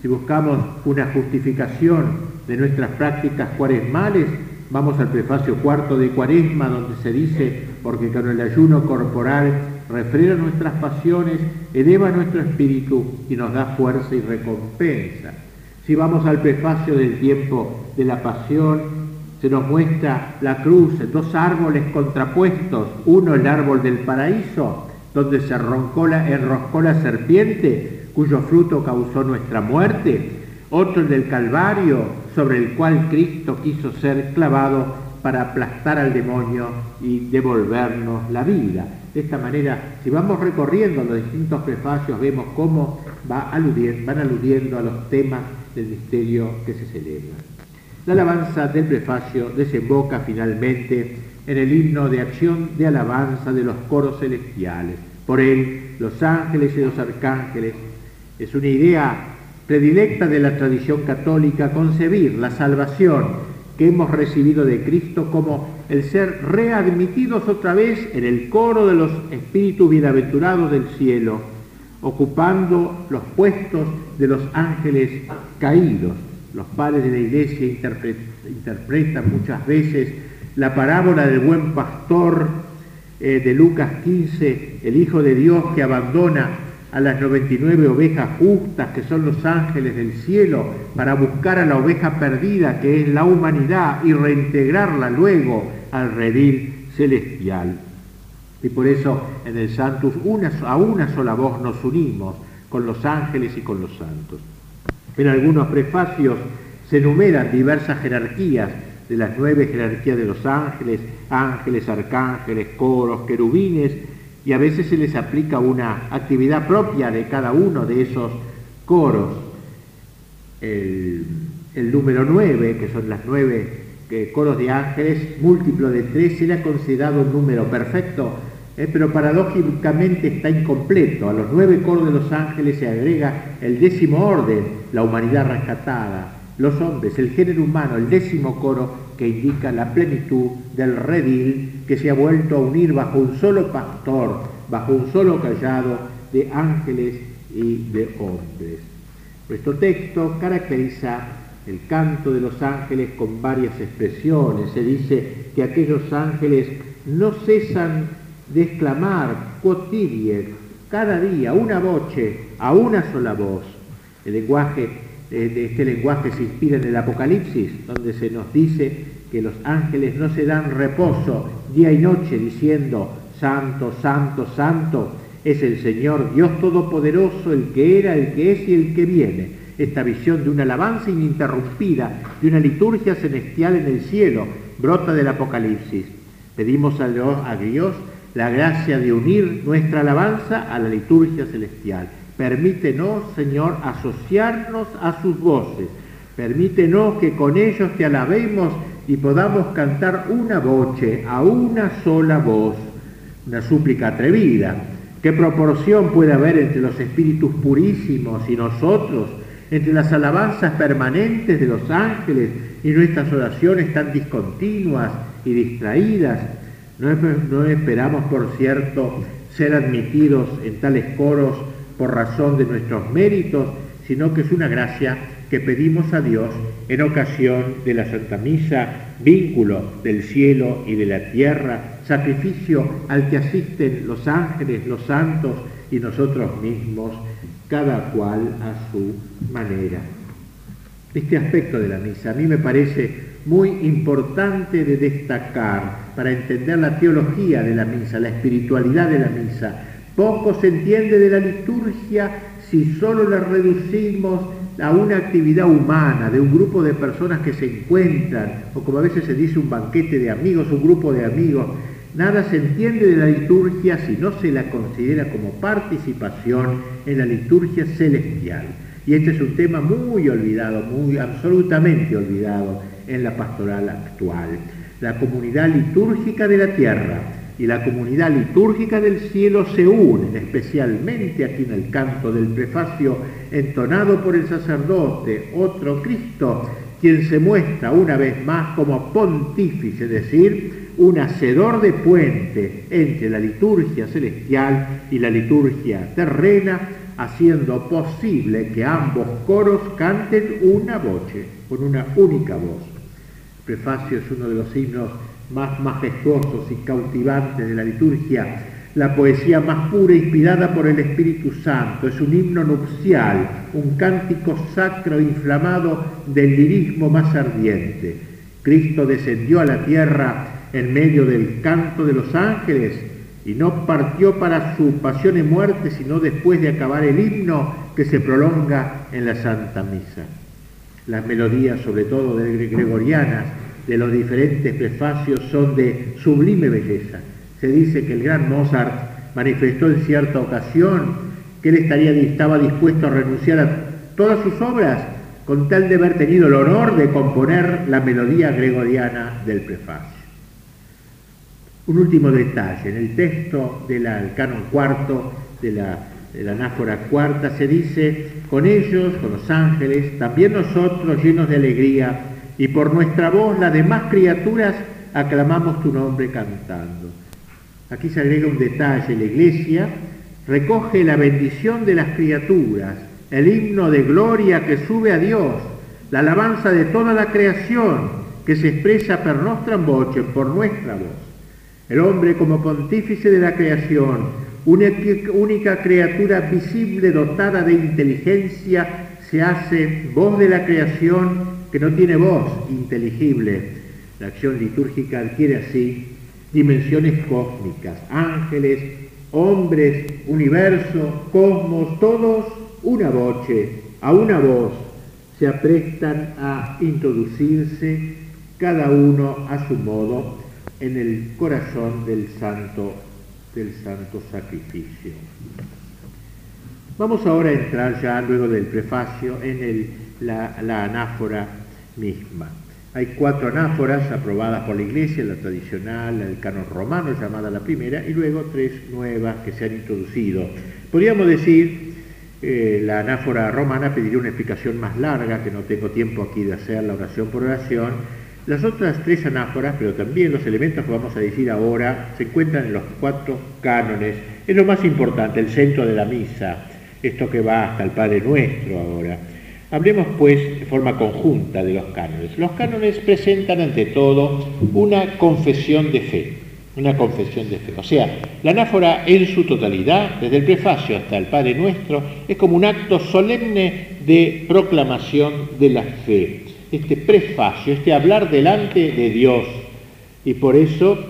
Si buscamos una justificación de nuestras prácticas cuaresmales, vamos al prefacio cuarto de Cuaresma, donde se dice, porque con el ayuno corporal refrena nuestras pasiones, eleva nuestro espíritu y nos da fuerza y recompensa. Si vamos al prefacio del tiempo de la pasión, se nos muestra la cruz, dos árboles contrapuestos, uno el árbol del paraíso, donde se enroscó la serpiente, cuyo fruto causó nuestra muerte, otro el del Calvario, sobre el cual Cristo quiso ser clavado para aplastar al demonio y devolvernos la vida. De esta manera, si vamos recorriendo los distintos prefacios, vemos cómo va van aludiendo a los temas del misterio que se celebra. La alabanza del prefacio desemboca finalmente en el himno de acción de alabanza de los coros celestiales. Por él, los ángeles y los arcángeles es una idea predilecta de la tradición católica concebir la salvación que hemos recibido de Cristo como el ser readmitidos otra vez en el coro de los espíritus bienaventurados del cielo, ocupando los puestos de los ángeles caídos. Los padres de la iglesia interpretan muchas veces la parábola del buen pastor eh, de Lucas 15, el Hijo de Dios que abandona a las 99 ovejas justas que son los ángeles del cielo para buscar a la oveja perdida que es la humanidad y reintegrarla luego al redil celestial. Y por eso en el Santus a una sola voz nos unimos con los ángeles y con los santos. En algunos prefacios se enumeran diversas jerarquías de las nueve jerarquías de los ángeles, ángeles, arcángeles, coros, querubines, y a veces se les aplica una actividad propia de cada uno de esos coros. El, número 9, que son las nueve coros de ángeles, múltiplo de tres, era considerado un número perfecto, eh, pero paradójicamente está incompleto. A los nueve coros de los ángeles se agrega el décimo orden, la humanidad rescatada, los hombres, el género humano, el décimo coro que indica la plenitud del redil que se ha vuelto a unir bajo un solo pastor, bajo un solo callado de ángeles y de hombres. Nuestro texto caracteriza el canto de los ángeles con varias expresiones. Se dice que aquellos ángeles no cesan de exclamar quotidie, cada día, una voce, a una sola voz. El lenguaje de este lenguaje se inspira en el Apocalipsis, donde se nos dice que los ángeles no se dan reposo día y noche diciendo, Santo, Santo, Santo, es el Señor Dios Todopoderoso, el que era, el que es y el que viene. Esta visión de una alabanza ininterrumpida, de una liturgia celestial en el cielo, brota del Apocalipsis. Pedimos a Dios la gracia de unir nuestra alabanza a la liturgia celestial Permítenos, Señor, asociarnos a sus voces. Permítenos que con ellos te alabemos y podamos cantar una voce, a una sola voz. Una súplica atrevida. ¿Qué proporción puede haber entre los espíritus purísimos y nosotros? Entre las alabanzas permanentes de los ángeles y nuestras oraciones tan discontinuas y distraídas. No, no esperamos, por cierto, ser admitidos en tales coros por razón de nuestros méritos, sino que es una gracia que pedimos a Dios en ocasión de la Santa Misa, vínculo del cielo y de la tierra, sacrificio al que asisten los ángeles, los santos y nosotros mismos, cada cual a su manera. Este aspecto de la misa a mí me parece muy importante de destacar para entender la teología de la misa, la espiritualidad de la misa, poco se entiende de la liturgia si solo la reducimos a una actividad humana, de un grupo de personas que se encuentran, o como a veces se dice un banquete de amigos, un grupo de amigos. Nada se entiende de la liturgia si no se la considera como participación en la liturgia celestial. Y este es un tema muy olvidado, muy absolutamente olvidado en la pastoral actual. La comunidad litúrgica de la tierra y la comunidad litúrgica del cielo se unen, especialmente aquí en el canto del prefacio entonado por el sacerdote, otro Cristo, quien se muestra una vez más como pontífice, es decir, un hacedor de puente entre la liturgia celestial y la liturgia terrena, haciendo posible que ambos coros canten una voce, con una única voz. El prefacio es uno de los himnos más majestuosos y cautivantes de la liturgia, la poesía más pura inspirada por el Espíritu Santo. Es un himno nupcial, un cántico sacro inflamado del lirismo más ardiente. Cristo descendió a la tierra en medio del canto de los ángeles y no partió para su pasión y muerte, sino después de acabar el himno que se prolonga en la Santa Misa. Las melodías, sobre todo de gregorianas, de los diferentes prefacios son de sublime belleza. Se dice que el gran Mozart manifestó en cierta ocasión que él estaría, estaba dispuesto a renunciar a todas sus obras con tal de haber tenido el honor de componer la melodía gregoriana del prefacio. Un último detalle, en el texto del canon cuarto de la, de la anáfora cuarta se dice, con ellos, con los ángeles, también nosotros llenos de alegría, y por nuestra voz las demás criaturas aclamamos tu nombre cantando. Aquí se agrega un detalle, la iglesia recoge la bendición de las criaturas, el himno de gloria que sube a Dios, la alabanza de toda la creación que se expresa per nostra voce, por nuestra voz. El hombre como pontífice de la creación, única criatura visible dotada de inteligencia, se hace voz de la creación que no tiene voz inteligible. La acción litúrgica adquiere así dimensiones cósmicas, ángeles, hombres, universo, cosmos, todos una voce, a una voz, se aprestan a introducirse cada uno a su modo en el corazón del santo, del santo sacrificio. Vamos ahora a entrar ya luego del prefacio en la, la anáfora misma. Hay cuatro anáforas aprobadas por la Iglesia, la tradicional, el canon romano llamada la primera, y luego tres nuevas que se han introducido. Podríamos decir, eh, la anáfora romana pediría una explicación más larga, que no tengo tiempo aquí de hacer la oración por oración. Las otras tres anáforas, pero también los elementos que vamos a decir ahora, se encuentran en los cuatro cánones. Es lo más importante, el centro de la misa, esto que va hasta el Padre Nuestro ahora. Hablemos pues de forma conjunta de los cánones. Los cánones presentan ante todo una confesión de fe, una confesión de fe. O sea, la anáfora en su totalidad, desde el prefacio hasta el Padre Nuestro, es como un acto solemne de proclamación de la fe. Este prefacio, este hablar delante de Dios. Y por eso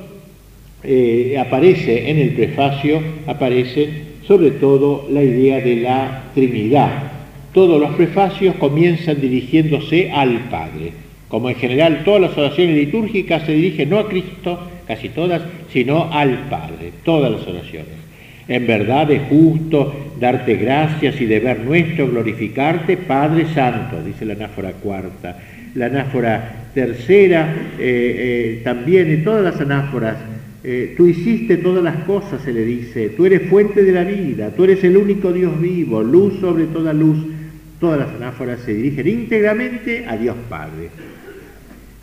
eh, aparece en el prefacio, aparece sobre todo la idea de la Trinidad todos los prefacios comienzan dirigiéndose al Padre. Como en general todas las oraciones litúrgicas se dirigen no a Cristo, casi todas, sino al Padre, todas las oraciones. En verdad es justo darte gracias y deber nuestro glorificarte, Padre Santo, dice la anáfora cuarta. La anáfora tercera, eh, eh, también en todas las anáforas, eh, tú hiciste todas las cosas, se le dice, tú eres fuente de la vida, tú eres el único Dios vivo, luz sobre toda luz, Todas las anáforas se dirigen íntegramente a Dios Padre.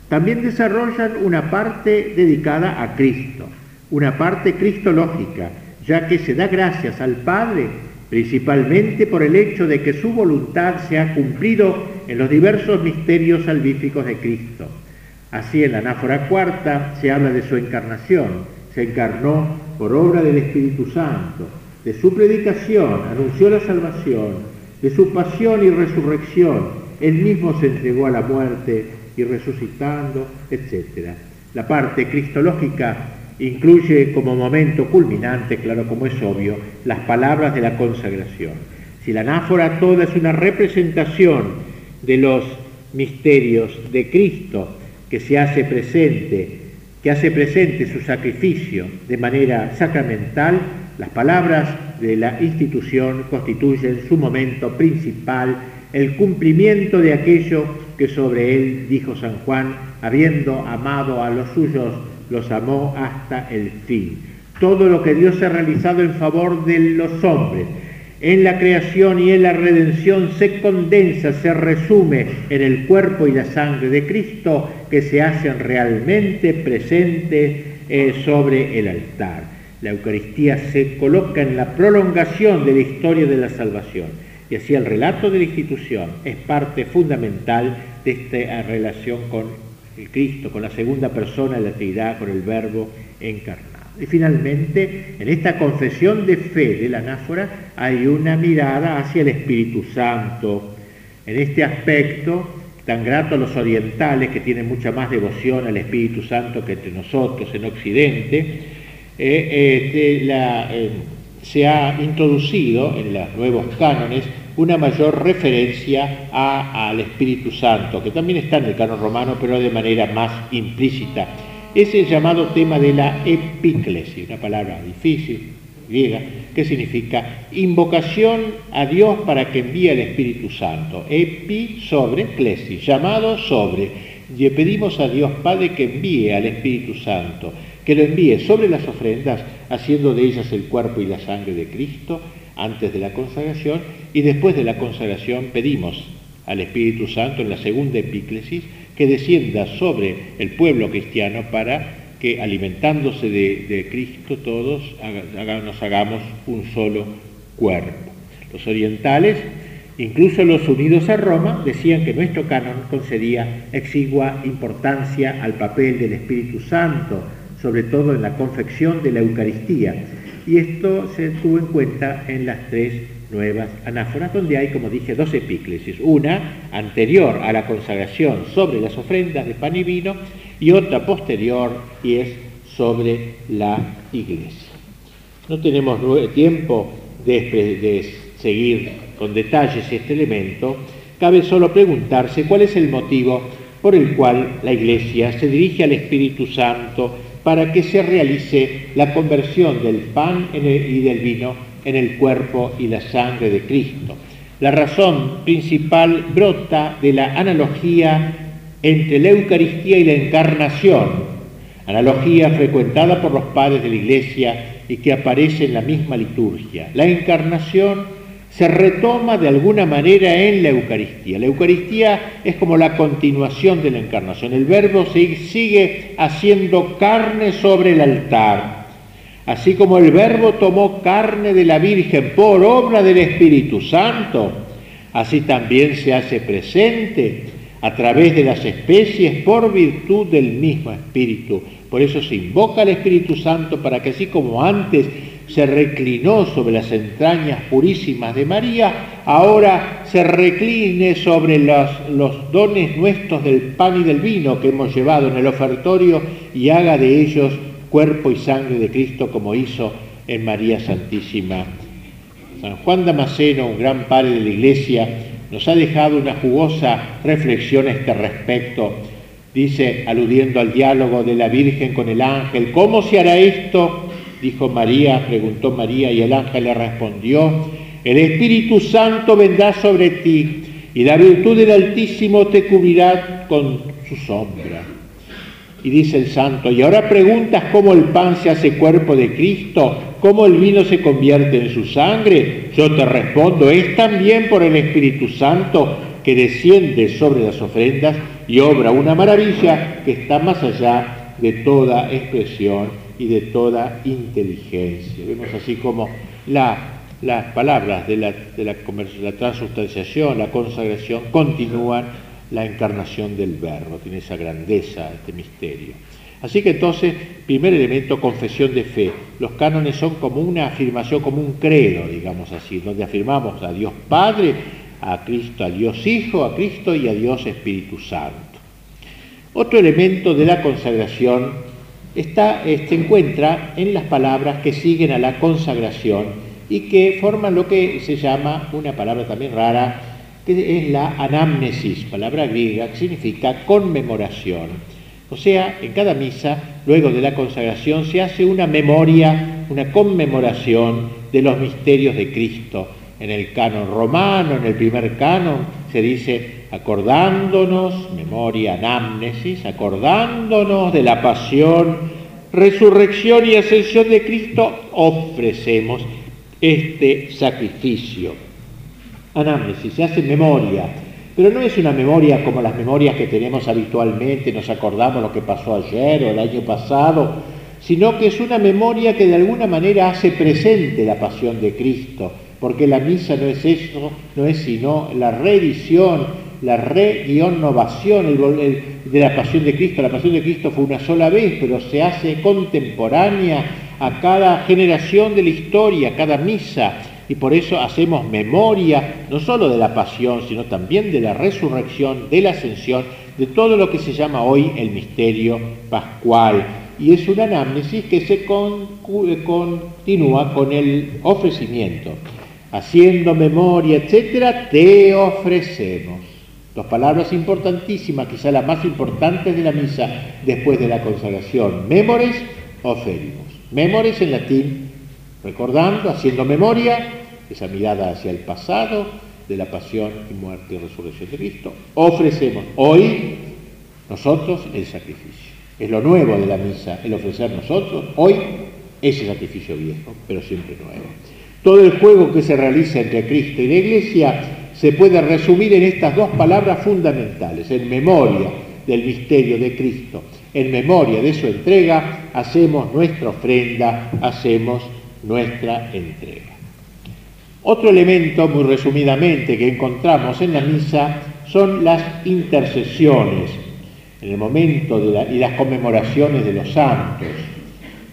También desarrollan una parte dedicada a Cristo, una parte cristológica, ya que se da gracias al Padre principalmente por el hecho de que su voluntad se ha cumplido en los diversos misterios salvíficos de Cristo. Así en la anáfora cuarta se habla de su encarnación, se encarnó por obra del Espíritu Santo, de su predicación, anunció la salvación, de su pasión y resurrección. Él mismo se entregó a la muerte y resucitando, etc. La parte cristológica incluye como momento culminante, claro como es obvio, las palabras de la consagración. Si la anáfora toda es una representación de los misterios de Cristo que se hace presente, que hace presente su sacrificio de manera sacramental, las palabras de la institución constituyen su momento principal el cumplimiento de aquello que sobre él dijo San Juan, habiendo amado a los suyos, los amó hasta el fin. Todo lo que Dios ha realizado en favor de los hombres, en la creación y en la redención se condensa, se resume en el cuerpo y la sangre de Cristo que se hacen realmente presentes eh, sobre el altar. La Eucaristía se coloca en la prolongación de la historia de la salvación y así el relato de la institución es parte fundamental de esta relación con el Cristo, con la segunda persona de la Trinidad, con el Verbo encarnado. Y finalmente, en esta confesión de fe de la anáfora hay una mirada hacia el Espíritu Santo. En este aspecto, tan grato a los orientales que tienen mucha más devoción al Espíritu Santo que entre nosotros en Occidente, eh, este, eh, se ha introducido en los nuevos cánones una mayor referencia al Espíritu Santo, que también está en el canon romano, pero de manera más implícita es el llamado tema de la epíclesis, una palabra difícil, griega, que significa invocación a Dios para que envíe el Espíritu Santo. Epi sobre clesis, llamado sobre. Y pedimos a Dios Padre que envíe al Espíritu Santo, que lo envíe sobre las ofrendas, haciendo de ellas el cuerpo y la sangre de Cristo antes de la consagración, y después de la consagración pedimos al Espíritu Santo en la segunda epíclesis que descienda sobre el pueblo cristiano para que alimentándose de, Cristo todos nos hagamos un solo cuerpo. Los orientales, incluso los unidos a Roma, decían que nuestro canon concedía exigua importancia al papel del Espíritu Santo, sobre todo en la confección de la Eucaristía. Y esto se tuvo en cuenta en las tres nuevas anáforas, donde hay, como dije, dos epíclesis. Una anterior a la consagración sobre las ofrendas de pan y vino y otra posterior y es sobre la iglesia. No tenemos tiempo de, de seguir con detalles este elemento, cabe solo preguntarse cuál es el motivo por el cual la iglesia se dirige al Espíritu Santo para que se realice la conversión del pan y del vino en el cuerpo y la sangre de Cristo. La razón principal brota de la analogía entre la Eucaristía y la Encarnación, analogía frecuentada por los padres de la Iglesia y que aparece en la misma liturgia. La Encarnación se retoma de alguna manera en la Eucaristía. La Eucaristía es como la continuación de la Encarnación. El Verbo sigue haciendo carne sobre el altar Así como el Verbo tomó carne de la Virgen por obra del Espíritu Santo, así también se hace presente a través de las especies por virtud del mismo Espíritu. Por eso se invoca al Espíritu Santo para que así como antes se reclinó sobre las entrañas purísimas de María, ahora se recline sobre los, los, dones nuestros del pan y del vino que hemos llevado en el ofertorio y haga de ellos cuerpo y sangre de Cristo como hizo en María Santísima. San Juan Damasceno, un gran padre de la Iglesia, nos ha dejado una jugosa reflexión a este respecto. Dice, aludiendo al diálogo de la Virgen con el ángel, ¿cómo se hará esto? Dijo María, preguntó María, y el ángel le respondió, el Espíritu Santo vendrá sobre ti, y la virtud del Altísimo te cubrirá con su sombra. Y dice el santo, y ahora preguntas cómo el pan se hace cuerpo de Cristo, cómo el vino se convierte en su sangre. Yo te respondo, es también por el Espíritu Santo que desciende sobre las ofrendas y obra una maravilla que está más allá de toda expresión y de toda inteligencia. Vemos así como las palabras de la, de la transustanciación, la consagración, continúan la encarnación del Verbo, tiene esa grandeza, este misterio. Así que entonces, primer elemento, confesión de fe. Los cánones son como una afirmación, como un credo, digamos así, donde afirmamos a Dios Padre, a Cristo, a Dios Hijo, a Cristo y a Dios Espíritu Santo. Otro elemento de la consagración está, se este, encuentra en las palabras que siguen a la consagración y que forman lo que se llama, una palabra también rara, que es la anamnesis, palabra griega que significa conmemoración. O sea, en cada misa, luego de la consagración, se hace una memoria, una conmemoración de los misterios de Cristo. En el canon romano, en el primer canon, Se dice acordándonos, memoria, anamnesis, acordándonos de la pasión, resurrección y ascensión de Cristo, ofrecemos este sacrificio. Anamnesis, se hace memoria, pero no es una memoria como las memorias que tenemos habitualmente, nos acordamos lo que pasó ayer o el año pasado, sino que es una memoria que de alguna manera hace presente la pasión de Cristo, porque la misa no es eso, no es sino la reedición, la re-innovación de la pasión de Cristo. La pasión de Cristo fue una sola vez, pero se hace contemporánea a cada generación de la historia, a cada misa y por eso hacemos memoria no solo de la pasión, sino también de la resurrección, de la ascensión, de todo lo que se llama hoy el misterio pascual. Y es una anamnesis que se continúa con el ofrecimiento. Haciendo memoria, etcétera, te ofrecemos. Dos palabras importantísimas, quizá las más importantes de la misa después de la consagración. Memores, oferimos. Memores en latín, recordando, haciendo memoria, esa mirada hacia el pasado de la pasión y muerte y resurrección de Cristo. Ofrecemos hoy nosotros el sacrificio. Es lo nuevo de la misa, el ofrecer nosotros hoy ese sacrificio viejo, pero siempre nuevo. Todo el juego que se realiza entre Cristo y la Iglesia se puede resumir en estas dos palabras fundamentales, en memoria del misterio de Cristo, en memoria de su entrega, hacemos nuestra ofrenda, hacemos nuestra entrega. Otro elemento, muy resumidamente, que encontramos en la misa son las intercesiones, en el momento de y las conmemoraciones de los santos.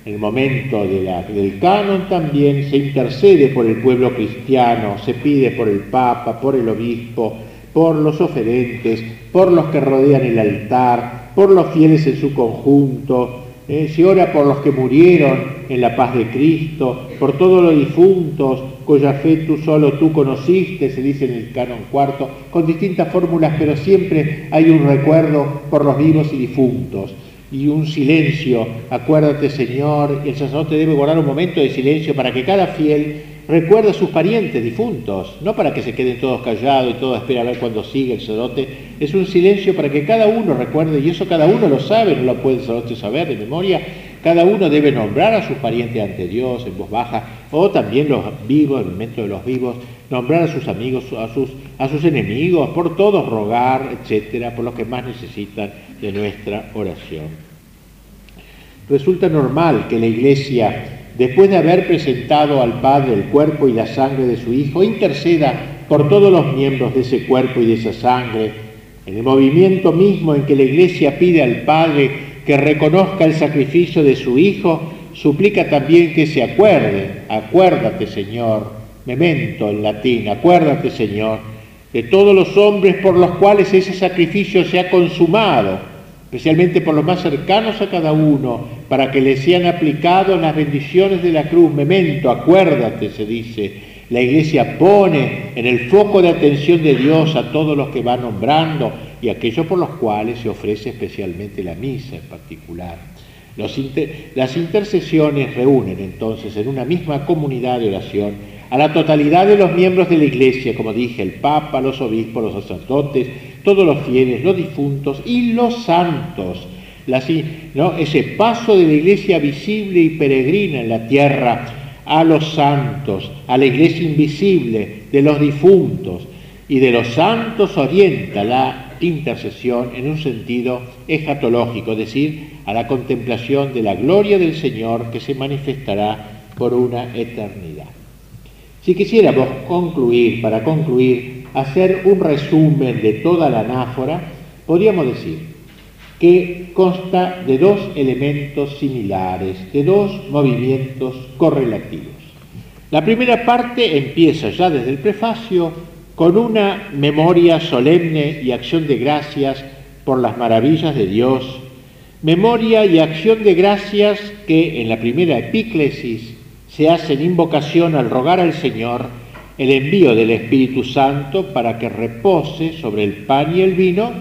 En el momento del canon también se intercede por el pueblo cristiano, se pide por el Papa, por el obispo, por los oferentes, por los que rodean el altar, por los fieles en su conjunto, eh, se ora por los que murieron en la paz de Cristo, por todos los difuntos, cuya fe tú solo tú conociste, se dice en el canon cuarto, con distintas fórmulas, pero siempre hay un recuerdo por los vivos y difuntos y un silencio. Acuérdate, Señor, el sacerdote debe guardar un momento de silencio para que cada fiel recuerde a sus parientes difuntos, no para que se queden todos callados y todos espera a ver cuándo sigue el sacerdote. Es un silencio para que cada uno recuerde, y eso cada uno lo sabe, no lo puede el sacerdote saber de memoria, cada uno debe nombrar a sus parientes ante Dios en voz baja, o también los vivos, en el momento de los vivos, nombrar a sus amigos, a sus, a sus enemigos, por todos rogar, etcétera, por los que más necesitan de nuestra oración. Resulta normal que la Iglesia, después de haber presentado al Padre el cuerpo y la sangre de su Hijo, interceda por todos los miembros de ese cuerpo y de esa sangre, en el movimiento mismo en que la Iglesia pide al Padre que reconozca el sacrificio de su Hijo, suplica también que se acuerde, acuérdate Señor, memento en latín, acuérdate Señor, de todos los hombres por los cuales ese sacrificio se ha consumado, especialmente por los más cercanos a cada uno, para que le sean aplicados las bendiciones de la cruz. Memento, acuérdate, se dice. La iglesia pone en el foco de atención de Dios a todos los que va nombrando, y aquellos por los cuales se ofrece especialmente la misa en particular. las intercesiones reúnen entonces en una misma comunidad de oración a la totalidad de los miembros de la Iglesia, como dije, el Papa, los obispos, los sacerdotes, todos los fieles, los difuntos y los santos. ¿no? Ese paso de la Iglesia visible y peregrina en la tierra a los santos, a la Iglesia invisible de los difuntos y de los santos orienta la intercesión en un sentido escatológico, es decir, a la contemplación de la gloria del Señor que se manifestará por una eternidad. Si quisiéramos concluir, para concluir, hacer un resumen de toda la anáfora, podríamos decir que consta de dos elementos similares, de dos movimientos correlativos. La primera parte empieza ya desde el prefacio con una memoria solemne y acción de gracias por las maravillas de Dios, memoria y acción de gracias que en la primera epíclesis se hacen invocación al rogar al Señor el envío del Espíritu Santo para que repose sobre el pan y el vino,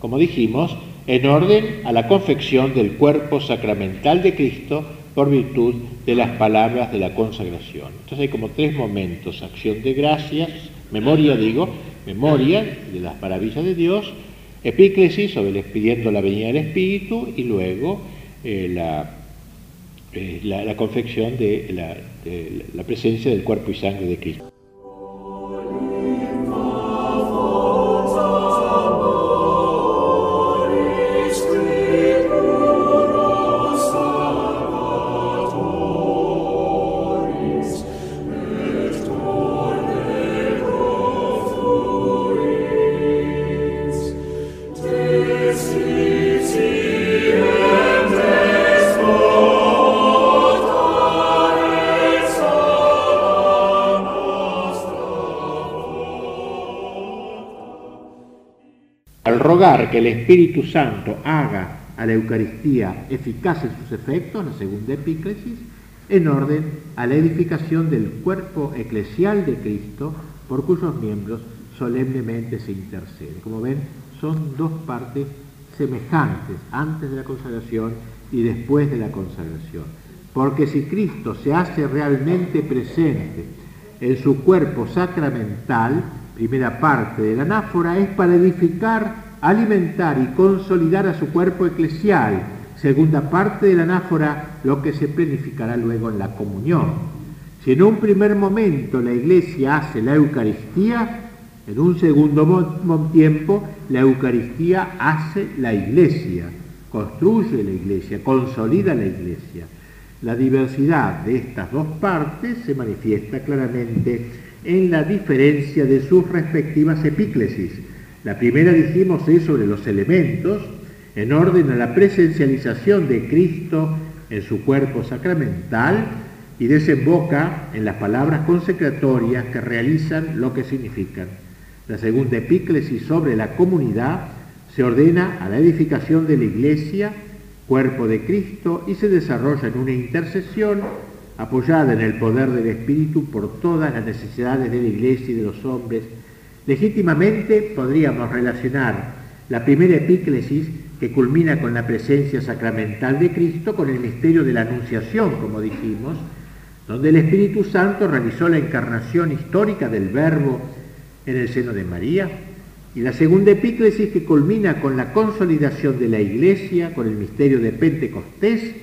como dijimos, en orden a la confección del cuerpo sacramental de Cristo por virtud de las palabras de la consagración. Entonces hay como tres momentos, acción de gracias, memoria digo, memoria de las maravillas de Dios, epíclesis sobre el pidiendo la venida del Espíritu y luego eh, eh, la, confección de la presencia del cuerpo y sangre de Cristo. Que el Espíritu Santo haga a la Eucaristía eficaz en sus efectos, la segunda epíclesis, en orden a la edificación del cuerpo eclesial de Cristo, por cuyos miembros solemnemente se intercede. Como ven, son dos partes semejantes, antes de la consagración y después de la consagración. Porque si Cristo se hace realmente presente en su cuerpo sacramental, primera parte de la anáfora, es para edificar alimentar y consolidar a su cuerpo eclesial, segunda parte de la anáfora, lo que se planificará luego en la comunión. Si en un primer momento la Iglesia hace la Eucaristía, en un segundo tiempo la Eucaristía hace la Iglesia, construye la Iglesia, consolida la Iglesia. La diversidad de estas dos partes se manifiesta claramente en la diferencia de sus respectivas epíclesis la primera, dijimos, es sobre los elementos en orden a la presencialización de Cristo en su cuerpo sacramental y desemboca en las palabras consecratorias que realizan lo que significan. La segunda epíclesis sobre la comunidad se ordena a la edificación de la iglesia, cuerpo de Cristo, y se desarrolla en una intercesión apoyada en el poder del Espíritu por todas las necesidades de la iglesia y de los hombres Legítimamente podríamos relacionar la primera epíclesis que culmina con la presencia sacramental de Cristo con el misterio de la Anunciación, como dijimos, donde el Espíritu Santo realizó la encarnación histórica del Verbo en el seno de María, y la segunda epíclesis que culmina con la consolidación de la Iglesia, con el misterio de Pentecostés,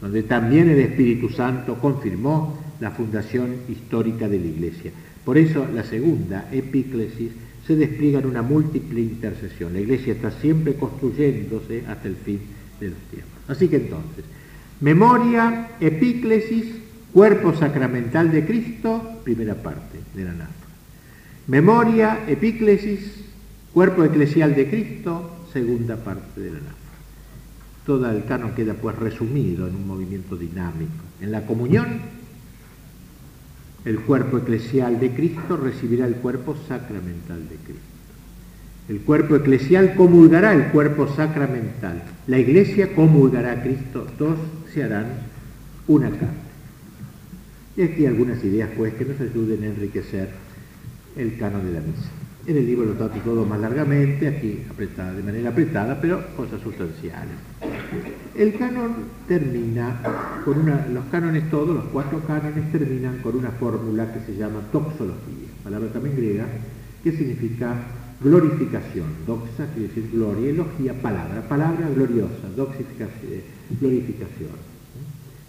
donde también el Espíritu Santo confirmó la fundación histórica de la Iglesia. Por eso la segunda epíclesis se despliega en una múltiple intercesión. La iglesia está siempre construyéndose hasta el fin de los tiempos. Así que entonces, memoria, epíclesis, cuerpo sacramental de Cristo, primera parte de la NAF. Memoria, epíclesis, cuerpo eclesial de Cristo, segunda parte de la NAF. Todo el canon queda pues resumido en un movimiento dinámico. En la comunión el cuerpo eclesial de Cristo recibirá el cuerpo sacramental de Cristo. El cuerpo eclesial comulgará el cuerpo sacramental. La iglesia comulgará a Cristo. Dos se harán una carne. Y aquí algunas ideas pues que nos ayuden a enriquecer el canon de la misa. En el libro lo trato todo más largamente, aquí apretada, de manera apretada, pero cosas sustanciales. El canon termina con una, los cánones todos, los cuatro cánones terminan con una fórmula que se llama toxología, palabra también griega, que significa glorificación. Doxa quiere decir gloria, elogía, palabra, palabra gloriosa, doxificación, glorificación.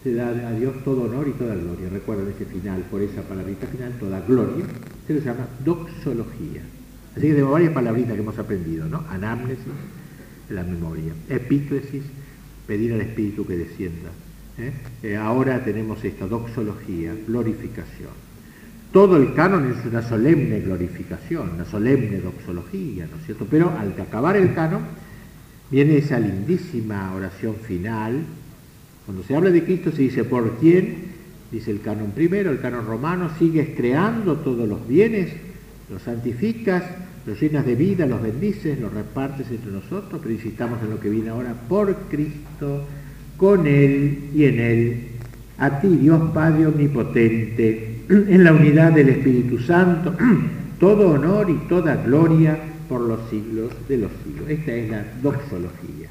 Se da a Dios todo honor y toda gloria. Recuerden ese final, por esa palabrita final, toda gloria, se le llama doxología. Así que tenemos varias palabritas que hemos aprendido, ¿no? Anamnesis, la memoria. Epíclesis, pedir al Espíritu que descienda. ¿eh? Eh, ahora tenemos esta doxología, glorificación. Todo el canon es una solemne glorificación, una solemne doxología, ¿no es cierto? Pero al acabar el canon viene esa lindísima oración final. Cuando se habla de Cristo se dice por quién, dice el canon primero, el canon romano, sigues creando todos los bienes, los santificas, los llenas de vida, los bendices, los repartes entre nosotros, pero insistamos en lo que viene ahora, por Cristo, con Él y en Él, a ti Dios Padre Omnipotente, en la unidad del Espíritu Santo, todo honor y toda gloria por los siglos de los siglos. Esta es la doxología.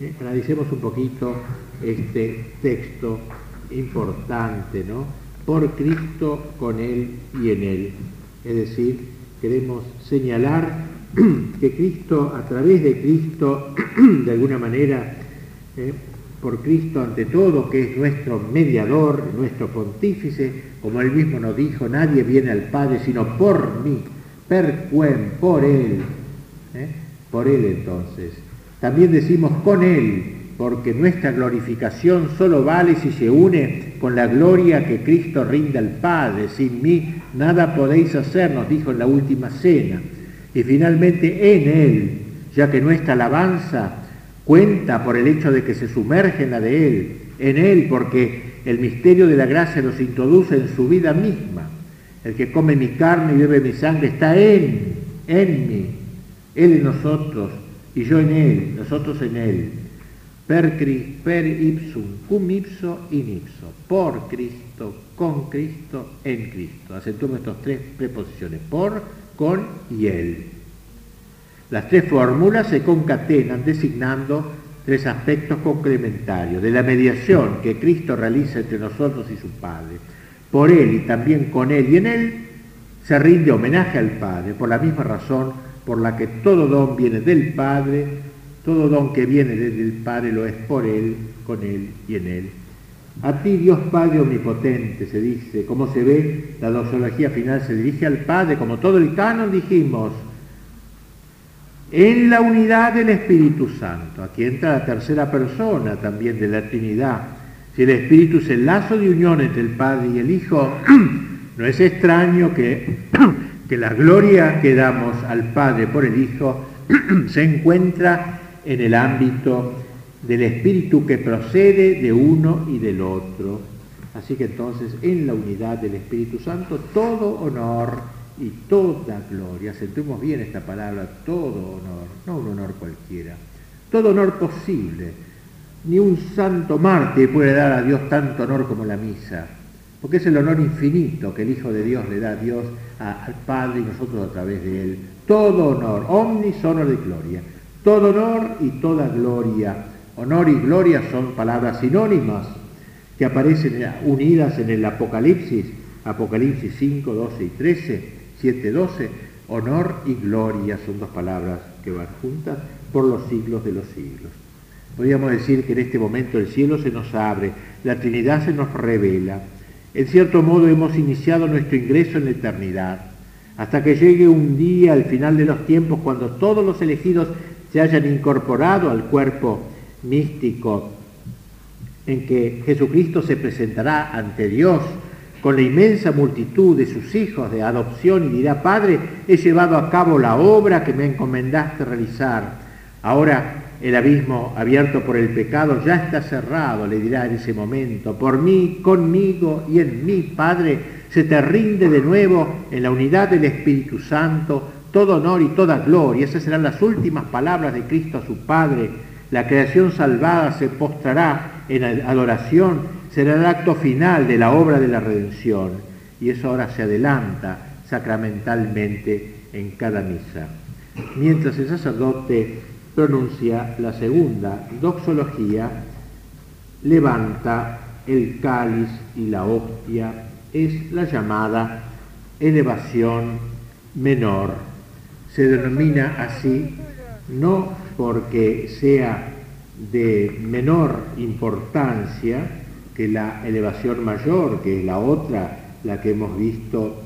¿Eh? Analicemos un poquito este texto importante, ¿no? Por Cristo, con Él y en Él. Es decir, queremos señalar que Cristo, a través de Cristo, de alguna manera, eh, por Cristo ante todo, que es nuestro mediador, nuestro pontífice, como él mismo nos dijo, nadie viene al Padre sino por mí, per quem, por él, ¿eh? por él entonces. También decimos con él, porque nuestra glorificación solo vale si se une con la gloria que Cristo rinde al Padre. Sin mí nada podéis hacer, nos dijo en la última cena. Y finalmente en Él, ya que nuestra alabanza cuenta por el hecho de que se sumerge en la de Él, en Él porque el misterio de la gracia nos introduce en su vida misma. El que come mi carne y bebe mi sangre está en, en mí, Él en nosotros y yo en Él, nosotros en Él per, per ipsum, cum ipso, in ipso, por Cristo, con Cristo, en Cristo. Acentuamos estas tres preposiciones, por, con y él. Las tres fórmulas se concatenan designando tres aspectos complementarios de la mediación que Cristo realiza entre nosotros y su Padre. Por Él y también con Él y en Él se rinde homenaje al Padre, por la misma razón por la que todo don viene del Padre, todo don que viene desde el Padre lo es por Él, con Él y en Él. A ti, Dios Padre Omnipotente, se dice, como se ve, la doxología final se dirige al Padre, como todo el canon dijimos, en la unidad del Espíritu Santo. Aquí entra la tercera persona también de la Trinidad. Si el Espíritu es el lazo de unión entre el Padre y el Hijo, no es extraño que, que la gloria que damos al Padre por el Hijo se encuentra en el ámbito del espíritu que procede de uno y del otro. Así que entonces en la unidad del Espíritu Santo todo honor y toda gloria, sentemos bien esta palabra, todo honor, no un honor cualquiera, todo honor posible. Ni un santo mártir puede dar a Dios tanto honor como la misa, porque es el honor infinito que el Hijo de Dios le da a Dios, al Padre y nosotros a través de Él. Todo honor, omnis honor de gloria. Todo honor y toda gloria. Honor y gloria son palabras sinónimas que aparecen unidas en el Apocalipsis, Apocalipsis 5, 12 y 13, 7, 12. Honor y gloria son dos palabras que van juntas por los siglos de los siglos. Podríamos decir que en este momento el cielo se nos abre, la Trinidad se nos revela. En cierto modo hemos iniciado nuestro ingreso en la eternidad, hasta que llegue un día al final de los tiempos cuando todos los elegidos se hayan incorporado al cuerpo místico en que Jesucristo se presentará ante Dios con la inmensa multitud de sus hijos de adopción y dirá, Padre, he llevado a cabo la obra que me encomendaste realizar. Ahora el abismo abierto por el pecado ya está cerrado, le dirá en ese momento. Por mí, conmigo y en mí, Padre, se te rinde de nuevo en la unidad del Espíritu Santo todo honor y toda gloria. Esas serán las últimas palabras de Cristo a su Padre. La creación salvada se postrará en adoración, será el acto final de la obra de la redención. Y eso ahora se adelanta sacramentalmente en cada misa. Mientras el sacerdote pronuncia la segunda doxología, levanta el cáliz y la hostia, es la llamada elevación menor se denomina así no porque sea de menor importancia que la elevación mayor, que es la otra, la que hemos visto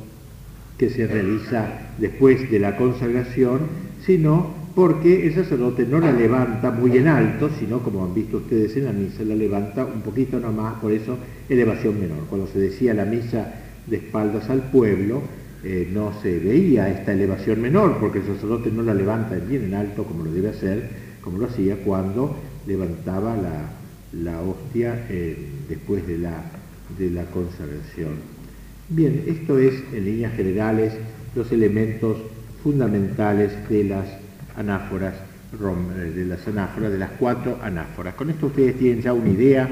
que se realiza después de la consagración, sino porque el sacerdote no la levanta muy en alto, sino como han visto ustedes en la misa, la levanta un poquito nomás, por eso elevación menor. Cuando se decía la misa de espaldas al pueblo, eh, no se veía esta elevación menor, porque el sacerdote no la levanta bien en alto como lo debe hacer, como lo hacía cuando levantaba la, hostia eh, después de la, de la consagración. Bien, esto es en líneas generales los elementos fundamentales de las anáforas, eh, de las anáforas, de las cuatro anáforas. Con esto ustedes tienen ya una idea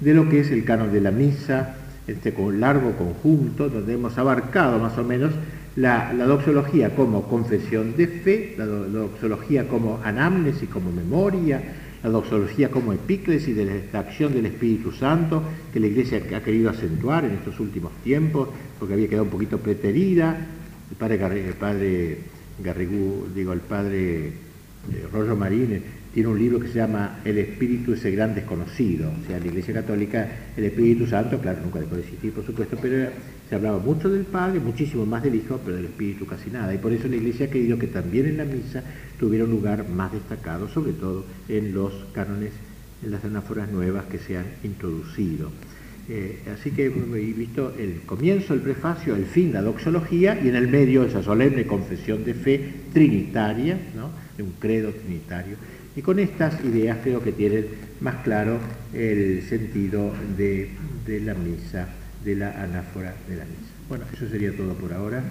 de lo que es el canon de la misa, este largo conjunto donde hemos abarcado más o menos la, doxología como confesión de fe, la, doxología como anamnesis, como memoria, la doxología como epíclesis de la acción del Espíritu Santo, que la Iglesia ha querido acentuar en estos últimos tiempos, porque había quedado un poquito preterida, el padre, Garrigú, digo, el padre eh, Rollo Marín tiene un libro que se llama El Espíritu ese gran desconocido. O sea, la Iglesia Católica el Espíritu Santo, claro, nunca dejó de existir, por supuesto, pero se hablaba mucho del Padre, muchísimo más del Hijo, pero del Espíritu casi nada. Y por eso la Iglesia ha querido que también en la misa tuviera un lugar más destacado, sobre todo en los cánones, en las anáforas nuevas que se han introducido. Eh, así que he visto el comienzo, el prefacio, el fin, la doxología y en el medio esa solemne confesión de fe trinitaria, de un credo trinitario. Y con estas ideas creo que tienen más claro el sentido de, la misa, de la anáfora de la misa. Bueno, eso sería todo por ahora.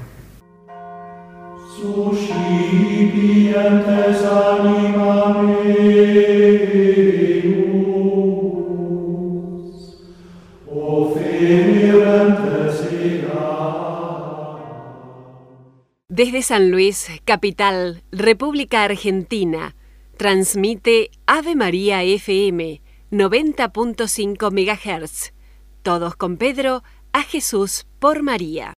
Desde San Luis, capital, República Argentina, transmite Ave María FM 90.5 MHz. Todos con Pedro, a Jesús por María.